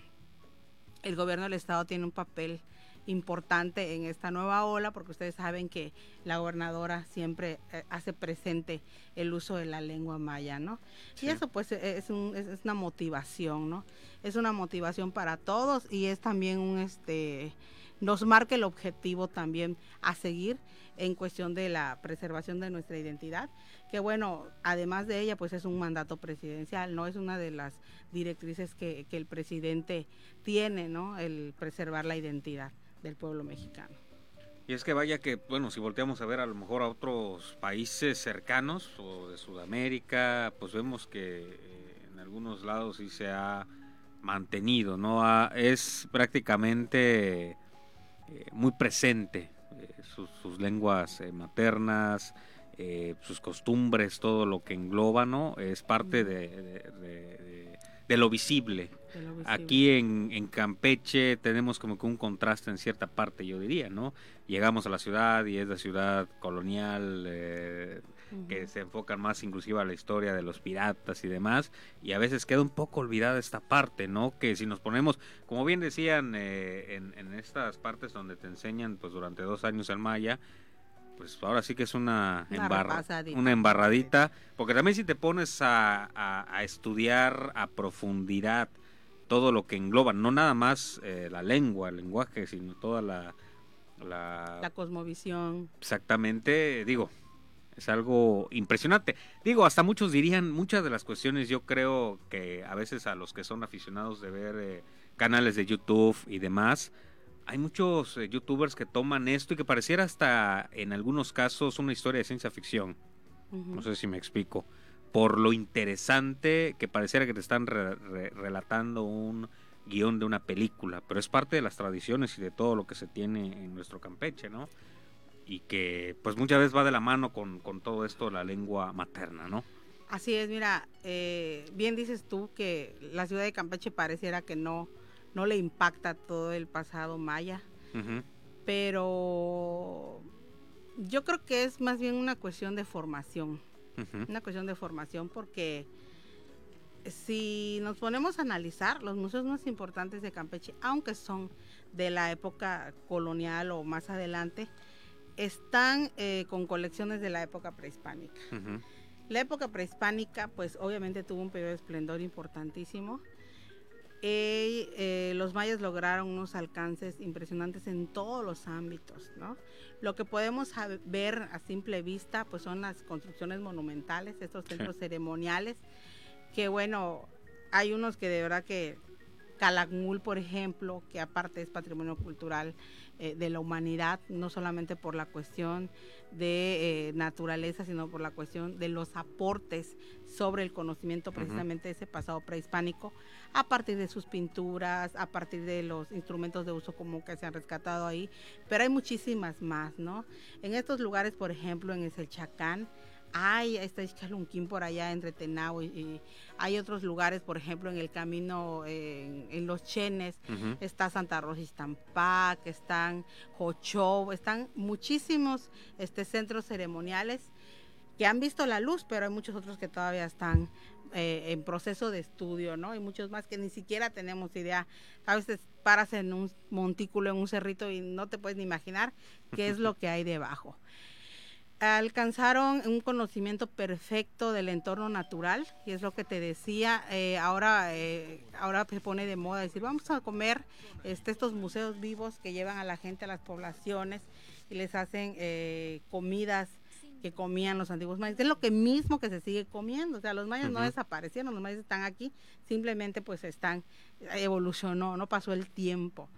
el gobierno del estado tiene un papel importante en esta nueva ola, porque ustedes saben que la gobernadora siempre eh, hace presente el uso de la lengua maya, ¿no? Y eso pues e, es, un, es, una motivación, ¿no? Es una motivación para todos y es también un, este, nos marca el objetivo también a seguir en cuestión de la preservación de nuestra identidad, que bueno, además de ella, pues es un mandato presidencial, ¿no? Es una de las directrices que, que el presidente tiene, ¿no? El preservar la identidad del pueblo mexicano. Y es que vaya que, bueno, si volteamos a ver a lo mejor a otros países cercanos o de Sudamérica, pues vemos que eh, en algunos lados sí se ha mantenido, ¿no? es prácticamente eh, muy presente eh, sus, lenguas maternas, sus costumbres, todo lo que engloba, ¿no? Es parte de, de lo visible Aquí en, Campeche tenemos como que un contraste en cierta parte, yo diría, ¿no? Llegamos a la ciudad y es la ciudad colonial eh, que se enfocan más inclusive a la historia de los piratas y demás, y a veces queda un poco olvidada esta parte, ¿no? Que si nos ponemos, como bien decían eh, en, estas partes donde te enseñan pues durante dos años el maya, pues ahora sí que es una, una embarradita, porque también si te pones a, a, estudiar a profundidad todo lo que engloba, no nada más eh, la lengua, el lenguaje, sino toda la, la... cosmovisión. Exactamente, digo, es algo impresionante. Digo, hasta muchos dirían, muchas de las cuestiones yo creo que a veces a los que son aficionados de ver eh, canales de YouTube y demás, hay muchos eh, youtubers que toman esto y que pareciera hasta en algunos casos una historia de ciencia ficción. No sé si me explico por lo interesante que pareciera que te están relatando un guion de una película, pero es parte de las tradiciones y de todo lo que se tiene en nuestro Campeche, ¿no? Y que pues muchas veces va de la mano con, con todo esto la lengua materna, ¿no? Así es, mira, eh, bien dices tú que la ciudad de Campeche pareciera que no, no le impacta todo el pasado maya, pero yo creo que es más bien una cuestión de formación una cuestión de formación porque si nos ponemos a analizar los museos más importantes de Campeche, aunque son de la época colonial o más adelante, están eh, con colecciones de la época prehispánica. La época prehispánica, pues obviamente tuvo un periodo de esplendor importantísimo. Eh, los mayas lograron unos alcances impresionantes en todos los ámbitos, ¿no? Lo que podemos ver a simple vista, pues son las construcciones monumentales, estos centros ceremoniales, que bueno, hay unos que de verdad que Calakmul, por ejemplo, que aparte es patrimonio cultural eh, de la humanidad, no solamente por la cuestión de eh, naturaleza, sino por la cuestión de los aportes sobre el conocimiento precisamente de ese pasado prehispánico, a partir de sus pinturas, a partir de los instrumentos de uso común que se han rescatado ahí, pero hay muchísimas más, ¿no? En estos lugares, por ejemplo, en el Chacán, hay, está Chalunquín por allá entre Tenao y, hay otros lugares, por ejemplo, en el camino, en, los Chenes, está Santa Rosa Istampac, están Jochó, están muchísimos este, centros ceremoniales que han visto la luz, pero hay muchos otros que todavía están eh, en proceso de estudio, ¿no? Hay muchos más que ni siquiera tenemos idea. A veces paras en un montículo, en un cerrito y no te puedes ni imaginar qué es lo que hay debajo alcanzaron un conocimiento perfecto del entorno natural y es lo que te decía eh, ahora eh, ahora se pone de moda decir vamos a comer este, estos museos vivos que llevan a la gente a las poblaciones y les hacen eh, comidas que comían los antiguos mayas es lo que mismo que se sigue comiendo o sea los mayas no desaparecieron los mayas están aquí simplemente pues están evolucionó no pasó el tiempo.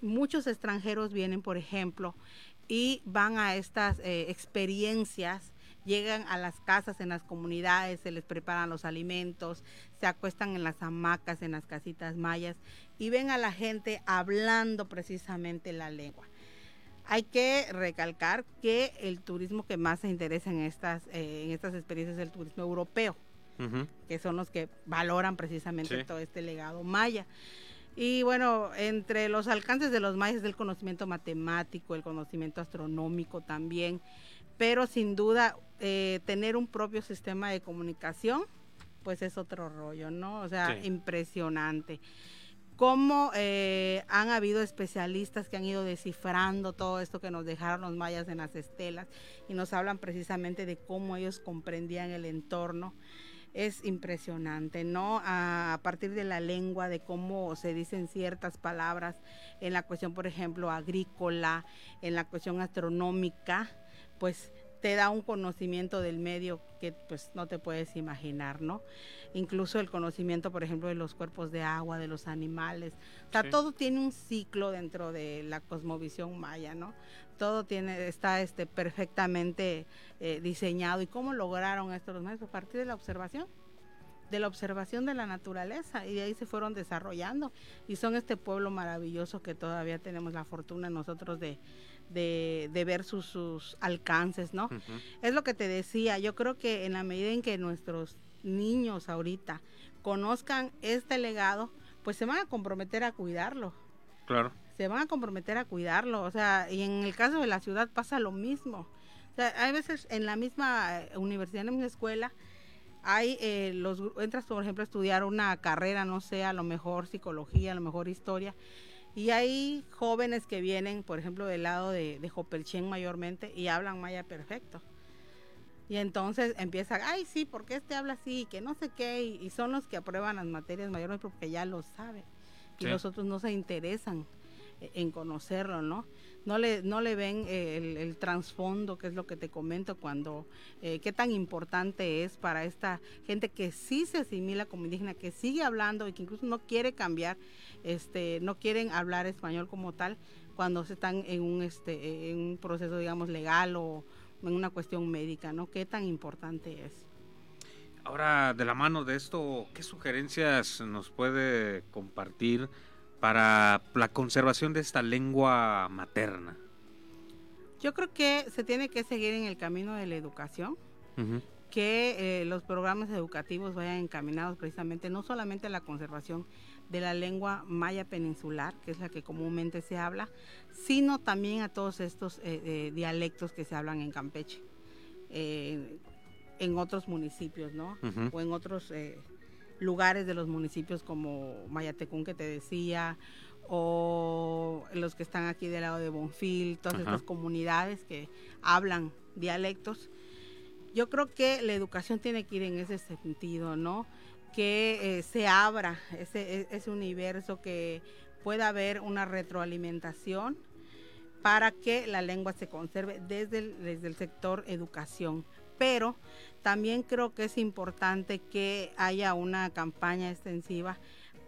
Muchos extranjeros vienen por ejemplo y van a estas eh, experiencias, llegan a las casas, en las comunidades, se les preparan los alimentos, se acuestan en las hamacas, en las casitas mayas y ven a la gente hablando precisamente la lengua. Hay que recalcar que el turismo que más se interesa en estas, eh, en estas experiencias es el turismo europeo, que son los que valoran precisamente todo este legado maya. Y bueno, entre los alcances de los mayas del conocimiento matemático, el conocimiento astronómico también, pero sin duda eh, tener un propio sistema de comunicación, pues es otro rollo, ¿no? O sea, impresionante. cómo eh, han habido especialistas que han ido descifrando todo esto que nos dejaron los mayas en las estelas y nos hablan precisamente de cómo ellos comprendían el entorno. Es impresionante, ¿no? A, partir de la lengua, de cómo se dicen ciertas palabras en la cuestión, por ejemplo, agrícola, en la cuestión astronómica, pues te da un conocimiento del medio que pues no te puedes imaginar, ¿no? Incluso el conocimiento, por ejemplo, de los cuerpos de agua, de los animales. O sea, todo tiene un ciclo dentro de la cosmovisión maya, ¿no? Todo tiene, está este, perfectamente eh, diseñado. ¿Y cómo lograron esto los mayas? A partir de la observación de la observación de la naturaleza y de ahí se fueron desarrollando y son este pueblo maravilloso que todavía tenemos la fortuna nosotros de, de, ver sus, alcances, ¿no? Es lo que te decía, yo creo que en la medida en que nuestros niños ahorita conozcan este legado, pues se van a comprometer a cuidarlo. Claro. Se van a comprometer a cuidarlo, o sea, y en el caso de la ciudad pasa lo mismo. O sea, hay veces en la misma eh, universidad, en la misma escuela, hay eh, los entras por ejemplo a estudiar una carrera no sé a lo mejor psicología a lo mejor historia y hay jóvenes que vienen, por ejemplo, del lado de, de Jopelchen mayormente y hablan maya perfecto. Y entonces empieza, ay, sí, porque este habla así, que no sé qué, y, son los que aprueban las materias mayores porque ya lo saben. Y los otros no se interesan e, en conocerlo, ¿no? No le, no le ven eh, el, trasfondo, que es lo que te comento, cuando, eh, qué tan importante es para esta gente que sí se asimila como indígena, que sigue hablando y que incluso no quiere cambiar, este, no quieren hablar español como tal, cuando se están en un, este, en un proceso, digamos, legal o en una cuestión médica, ¿no? Qué tan importante es. Ahora, de la mano de esto, ¿qué sugerencias nos puede compartir? Para la conservación de esta lengua materna? Yo creo que se tiene que seguir en el camino de la educación, que eh, los programas educativos vayan encaminados precisamente no solamente a la conservación de la lengua maya peninsular, que es la que comúnmente se habla, sino también a todos estos eh, eh, dialectos que se hablan en Campeche, en otros municipios, ¿no? O en otros lugares de los municipios como Mayatecún que te decía, o los que están aquí del lado de Bonfil, todas estas comunidades que hablan dialectos. Yo creo que la educación tiene que ir en ese sentido, ¿no? Que eh, se abra ese, e, ese universo, que pueda haber una retroalimentación para que la lengua se conserve desde el, desde el sector educación. Pero también creo que es importante que haya una campaña extensiva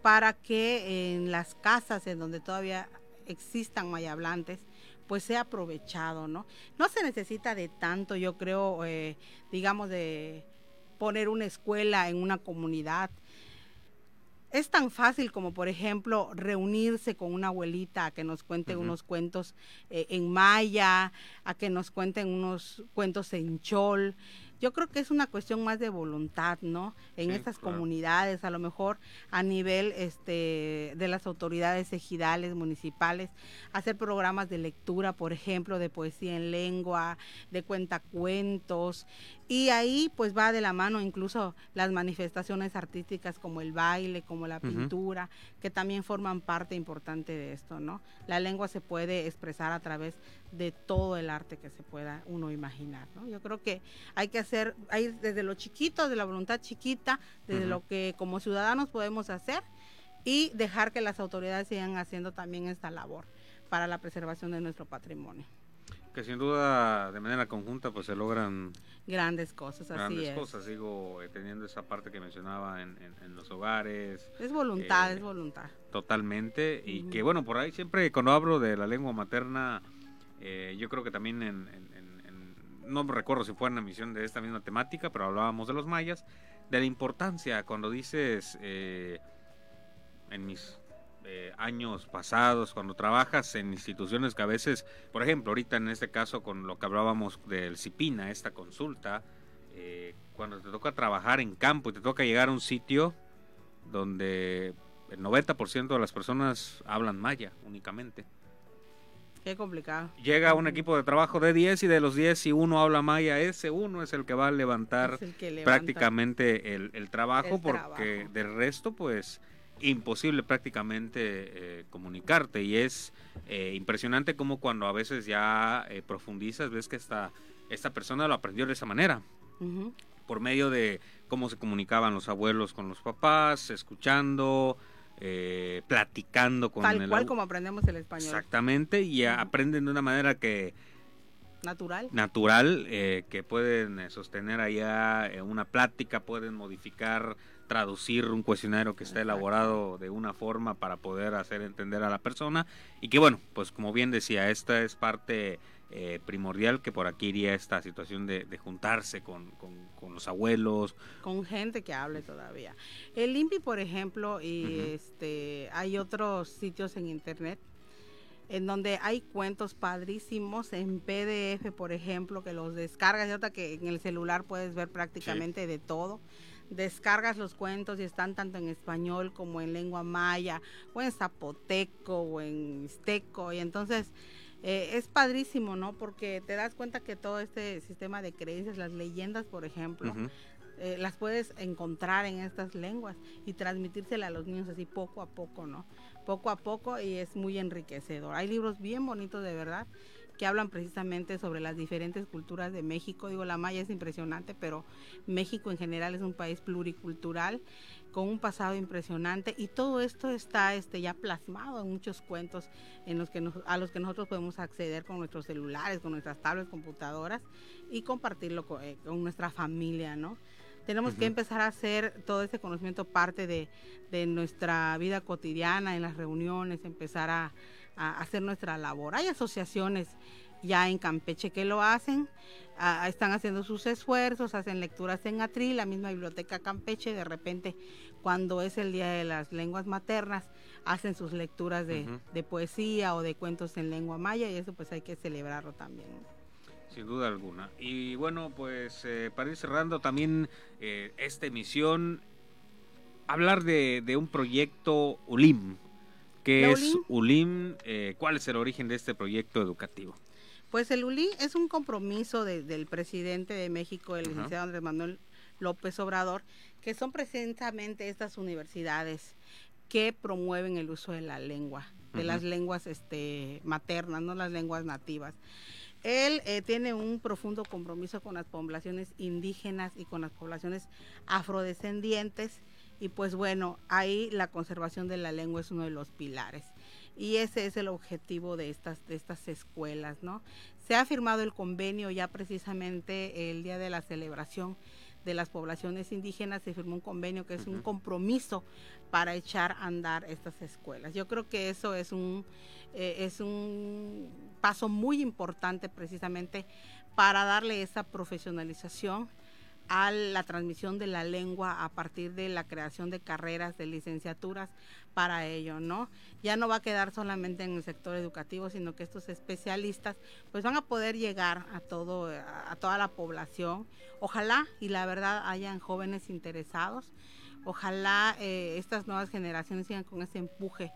para que en las casas en donde todavía existan mayablantes, pues sea aprovechado, ¿no? No se necesita de tanto, yo creo, eh, digamos, de poner una escuela en una comunidad. Es tan fácil como, por ejemplo, reunirse con una abuelita a que nos cuente unos cuentos eh, en maya, a que nos cuenten unos cuentos en chol yo creo que es una cuestión más de voluntad, ¿no? En estas comunidades, a lo mejor a nivel este de las autoridades ejidales, municipales, hacer programas de lectura, por ejemplo, de poesía en lengua, de cuentacuentos, y ahí pues va de la mano incluso las manifestaciones artísticas como el baile, como la pintura, que también forman parte importante de esto, ¿no? La lengua se puede expresar a través de todo el arte que se pueda uno imaginar, ¿no? Yo creo que hay que hacer, hay desde lo chiquito, de la voluntad chiquita, desde lo que como ciudadanos podemos hacer y dejar que las autoridades sigan haciendo también esta labor para la preservación de nuestro patrimonio. Que sin duda de manera conjunta pues se logran grandes cosas grandes cosas. Digo eh, teniendo esa parte que mencionaba en, los hogares es voluntad eh, es voluntad. totalmente. Y que bueno por ahí siempre cuando hablo de la lengua materna eh, yo creo que también en, no recuerdo si fue en la emisión de esta misma temática pero hablábamos de los mayas de la importancia cuando dices en mis eh, años pasados, cuando trabajas en instituciones que a veces, por ejemplo, ahorita en este caso con lo que hablábamos del CIPINA, esta consulta, eh, cuando te toca trabajar en campo y te toca llegar a un sitio donde el 90% de las personas hablan maya únicamente. Qué complicado. Llega un equipo de trabajo de 10 y de los 10 si uno habla maya, ese uno es el que va a levantar prácticamente el, trabajo porque del resto pues imposible prácticamente eh, comunicarte. Y es eh, impresionante como cuando a veces ya eh, profundizas ves que esta, esta persona lo aprendió de esa manera. Por medio de cómo se comunicaban los abuelos con los papás escuchando platicando con tal cual como aprendemos el español. Exactamente y aprenden de una manera que natural. natural que pueden sostener allá una plática pueden modificar traducir un cuestionario que está elaborado de una forma para poder hacer entender a la persona. Y que bueno, pues como bien decía, esta es parte eh, primordial que por aquí iría esta situación de, juntarse con, los abuelos. Con gente que hable todavía. El INPI, por ejemplo, y este hay otros sitios en internet en donde hay cuentos padrísimos en PDF, por ejemplo, que los descargas, y otra que en el celular puedes ver prácticamente de todo. Descargas los cuentos y están tanto en español como en lengua maya o en zapoteco o en mixteco. Y entonces eh, es padrísimo, ¿no? Porque te das cuenta que todo este sistema de creencias, las leyendas, por ejemplo, eh, las puedes encontrar en estas lenguas y transmitírselas a los niños así poco a poco, ¿no? Poco a poco y es muy enriquecedor. Hay libros bien bonitos de verdad que hablan precisamente sobre las diferentes culturas de México. Digo, la maya es impresionante, pero México en general es un país pluricultural con un pasado impresionante y todo esto está este, ya plasmado en muchos cuentos en los que a los que nosotros podemos acceder con nuestros celulares, con nuestras tablets, computadoras y compartirlo con, eh, nuestra familia, ¿no? Tenemos que empezar a hacer todo ese conocimiento parte de, de nuestra vida cotidiana, en las reuniones, empezar a, a hacer nuestra labor. Hay asociaciones ya en Campeche que lo hacen, están haciendo sus esfuerzos, hacen lecturas en Atril, la misma biblioteca Campeche, de repente cuando es el Día de las Lenguas Maternas, hacen sus lecturas de, poesía o de cuentos en lengua maya y eso pues hay que celebrarlo también. Sin duda alguna. Y bueno, pues eh, para ir cerrando también eh, esta emisión, hablar de, de un proyecto ULIM, ¿Qué es ULIM? Eh, ¿Cuál es el origen de este proyecto educativo? Pues el ULIM es un compromiso del presidente de México, el licenciado Andrés Manuel López Obrador, que son precisamente estas universidades que promueven el uso de la lengua, de las lenguas este, maternas, no las lenguas nativas. Él eh, tiene un profundo compromiso con las poblaciones indígenas y con las poblaciones afrodescendientes y pues bueno, ahí la conservación de la lengua es uno de los pilares. Y ese es el objetivo de estas, de estas escuelas, ¿no? Se ha firmado el convenio ya precisamente el día de la celebración de las poblaciones indígenas, se firmó un convenio que es un compromiso para echar a andar estas escuelas. Yo creo que eso es un, eh, es un paso muy importante precisamente para darle esa profesionalización a la transmisión de la lengua a partir de la creación de carreras de licenciaturas para ello, ¿no? Ya no va a quedar solamente en el sector educativo, sino que estos especialistas pues van a poder llegar a todo a toda la población. Ojalá y la verdad hayan jóvenes interesados. Ojalá eh, estas nuevas generaciones sigan con ese empuje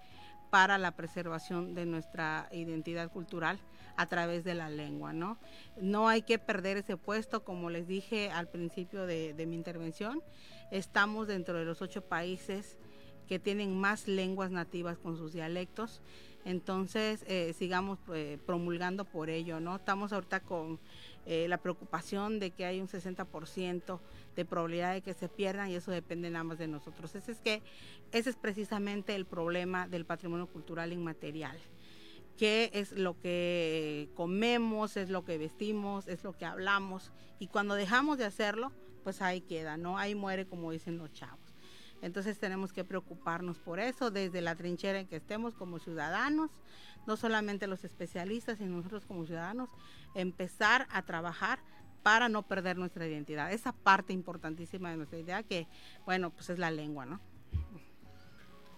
para la preservación de nuestra identidad cultural a través de la lengua, ¿no? No hay que perder ese puesto, como les dije al principio de, mi intervención, estamos dentro de los ocho países que tienen más lenguas nativas con sus dialectos, entonces eh, sigamos eh, promulgando por ello, ¿no? Estamos ahorita con eh, la preocupación de que hay un 60% de probabilidad de que se pierdan y eso depende nada más de nosotros. Ese es que ese es precisamente el problema del patrimonio cultural inmaterial que es lo que comemos, es lo que vestimos, es lo que hablamos y cuando dejamos de hacerlo, pues ahí queda, ¿no? Ahí muere como dicen los chavos. Entonces tenemos que preocuparnos por eso desde la trinchera en que estemos como ciudadanos, no solamente los especialistas, sino nosotros como ciudadanos, empezar a trabajar para no perder nuestra identidad. Esa parte importantísima de nuestra idea que, bueno, pues es la lengua, ¿no?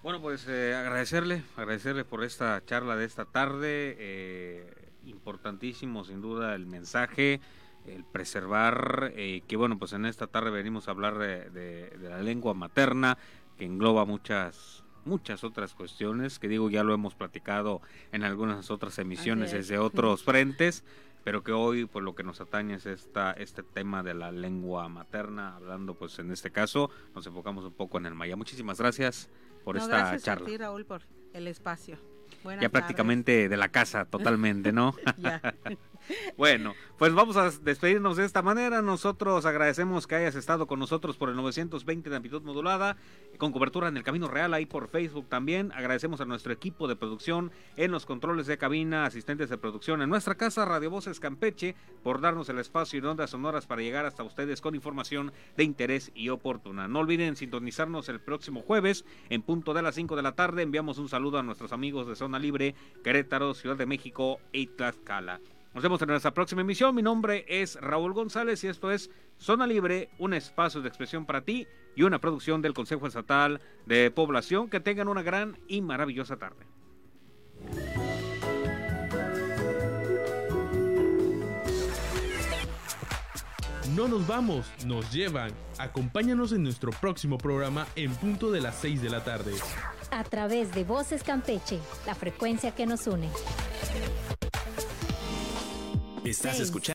Bueno, pues eh, agradecerle, agradecerle por esta charla de esta tarde. Eh, importantísimo, sin duda, el mensaje, el preservar, eh, que bueno, pues en esta tarde venimos a hablar de, la lengua materna, que engloba muchas muchas otras cuestiones, que digo, ya lo hemos platicado en algunas otras emisiones desde otros frentes, pero que hoy pues lo que nos atañe es esta, este tema de la lengua materna, hablando pues en este caso nos enfocamos un poco en el maya. Muchísimas gracias por No, esta gracias charla. a ti, Raúl, por el espacio. Buenas ya tardes. prácticamente de la casa totalmente, ¿no? Ya. bueno, pues vamos a despedirnos de esta manera. Nosotros agradecemos que hayas estado con nosotros por el 920 de amplitud modulada, con cobertura en el Camino Real, ahí por Facebook también. Agradecemos a nuestro equipo de producción en los controles de cabina, asistentes de producción en nuestra casa, Radio Voces Campeche, por darnos el espacio y ondas sonoras para llegar hasta ustedes con información de interés y oportuna. No olviden sintonizarnos el próximo jueves en punto de las 5 de la tarde. Enviamos un saludo a nuestros amigos de Zona Libre, Querétaro, Ciudad de México y Tlaxcala. Nos vemos en nuestra próxima emisión. Mi nombre es Raúl González y esto es Zona Libre, un espacio de expresión para ti y una producción del Consejo Estatal de Población. Que tengan una gran y maravillosa tarde. No nos vamos, nos llevan. Acompáñanos en nuestro próximo programa en punto de las 6 de la tarde. A través de Voces Campeche, la frecuencia que nos une. Estás escuchando.